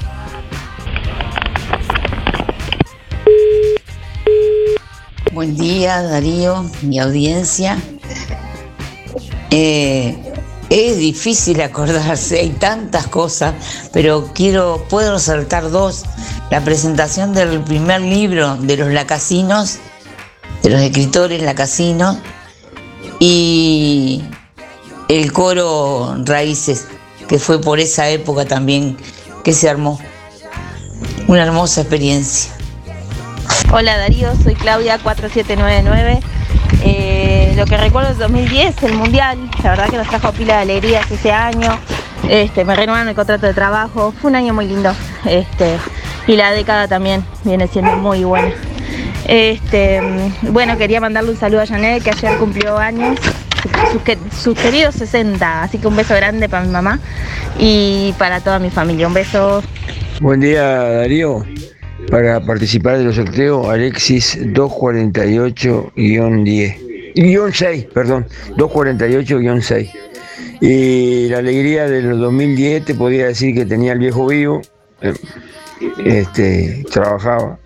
Buen día Darío, mi audiencia. Eh, es difícil acordarse, hay tantas cosas, pero quiero, puedo resaltar dos. La presentación del primer libro de los lacasinos, de los escritores lacasinos, y el coro Raíces, que fue por esa época también que se armó. Una hermosa experiencia. Hola Darío, soy Claudia 4799. Eh, lo que recuerdo es 2010, el Mundial, la verdad que nos trajo pila de alegrías ese año. Este, me renovaron el contrato de trabajo, fue un año muy lindo. Este, y la década también viene siendo muy buena. Este, bueno, quería mandarle un saludo a Janet que ayer cumplió años, sus, que- sus queridos 60, así que un beso grande para mi mamá y para toda mi familia. Un beso. Buen día Darío. Para participar de los sorteos, Alexis 248-10. Guión 6, perdón. 248-6. Y la alegría de los 2010 te podría decir que tenía el viejo vivo. eh, Este, trabajaba.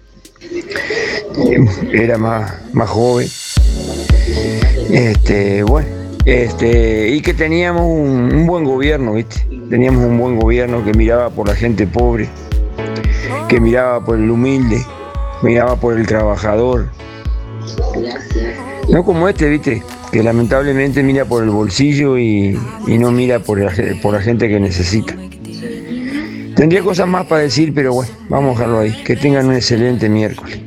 Era más, más joven. Este, bueno. Este, y que teníamos un, buen gobierno, ¿viste? Teníamos un buen gobierno que miraba por la gente pobre que miraba por el humilde, miraba por el trabajador. No como este, viste, que lamentablemente mira por el bolsillo y, no mira por la, por la gente que necesita. Tendría cosas más para decir, pero bueno, vamos a dejarlo ahí. Que tengan un excelente miércoles.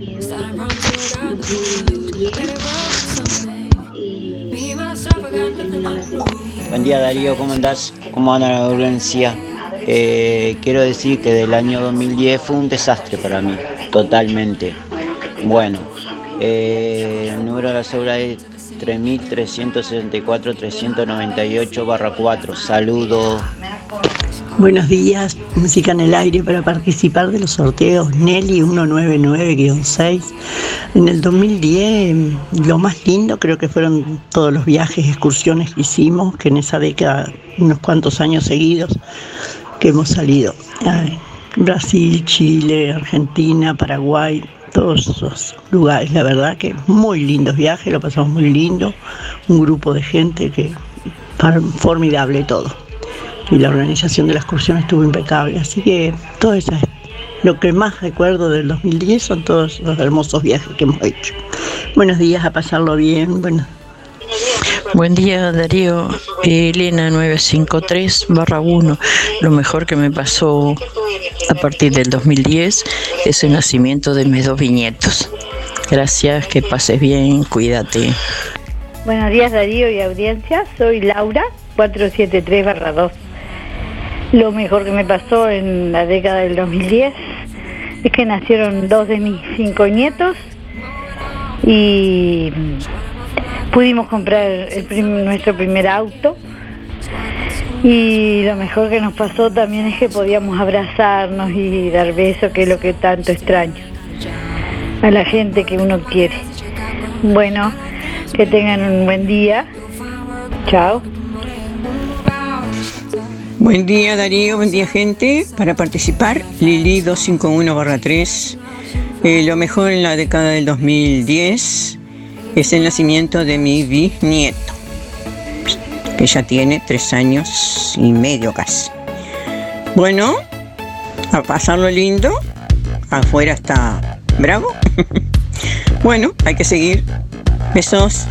Buen día Darío, ¿cómo andás? ¿Cómo anda la audiencia? Eh, quiero decir que del año 2010 fue un desastre para mí, totalmente. Bueno, eh, el número de la cédula es 3364-398 4. Saludos. Buenos días, música en el aire para participar de los sorteos Nelly 199-6. En el 2010 lo más lindo creo que fueron todos los viajes, excursiones que hicimos, que en esa década, unos cuantos años seguidos, que hemos salido. Brasil, Chile, Argentina, Paraguay, todos esos lugares, la verdad que muy lindos viajes, lo pasamos muy lindo, un grupo de gente que formidable todo y la organización de la excursión estuvo impecable. Así que todo eso es lo que más recuerdo del 2010 son todos los hermosos viajes que hemos hecho. Buenos días, a pasarlo bien. Bueno. Buen día Darío, Elena 953 barra 1. Lo mejor que me pasó a partir del 2010 es el nacimiento de mis dos viñetos. Gracias, que pases bien, cuídate. Buenos días Darío y audiencia, soy Laura 473 barra 2. Lo mejor que me pasó en la década del 2010 es que nacieron dos de mis cinco nietos y pudimos comprar nuestro primer auto. Y lo mejor que nos pasó también es que podíamos abrazarnos y dar besos, que es lo que tanto extraño a la gente que uno quiere. Bueno, que tengan un buen día. Chao. Buen día Darío, buen día gente. Para participar, Lili 251-3. Eh, lo mejor en la década del 2010 es el nacimiento de mi bisnieto, que ya tiene tres años y medio casi. Bueno, a pasarlo lindo. Afuera está bravo. bueno, hay que seguir. Besos.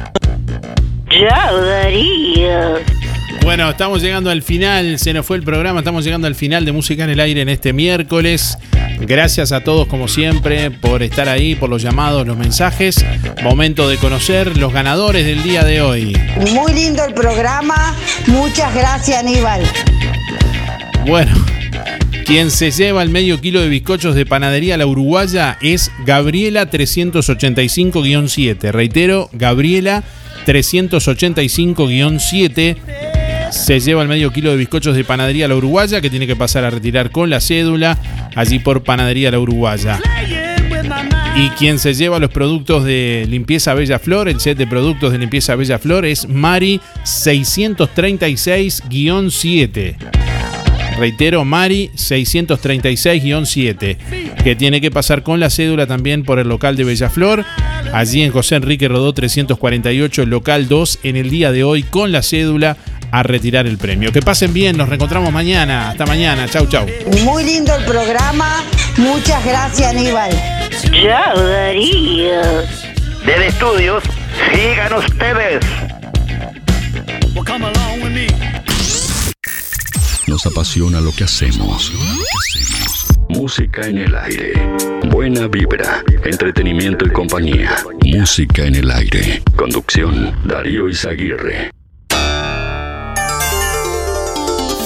Chao Darío. Bueno, estamos llegando al final, se nos fue el programa, estamos llegando al final de Música en el Aire en este miércoles. Gracias a todos como siempre por estar ahí, por los llamados, los mensajes. Momento de conocer los ganadores del día de hoy. Muy lindo el programa, muchas gracias Aníbal. Bueno, quien se lleva el medio kilo de bizcochos de panadería La Uruguaya es Gabriela 385-7. Reitero, Gabriela 385-7 se lleva el medio kilo de bizcochos de Panadería La Uruguaya que tiene que pasar a retirar con la cédula allí por Panadería La Uruguaya. Y quien se lleva los productos de limpieza Bella Flor, el set de productos de limpieza Bella Flor es Mari 636-7. Reitero, Mari 636-7, que tiene que pasar con la cédula también por el local de Bellaflor, allí en José Enrique Rodó 348, el local 2, en el día de hoy con la cédula a retirar el premio. Que pasen bien, nos reencontramos mañana. Hasta mañana, chau, chau. Muy lindo el programa, muchas gracias Aníbal. Chao Darío. Del estudios, sigan ustedes. Nos apasiona lo que hacemos. Música en el aire. Buena vibra, entretenimiento y compañía. Música en el aire. Conducción, Darío Izaguirre.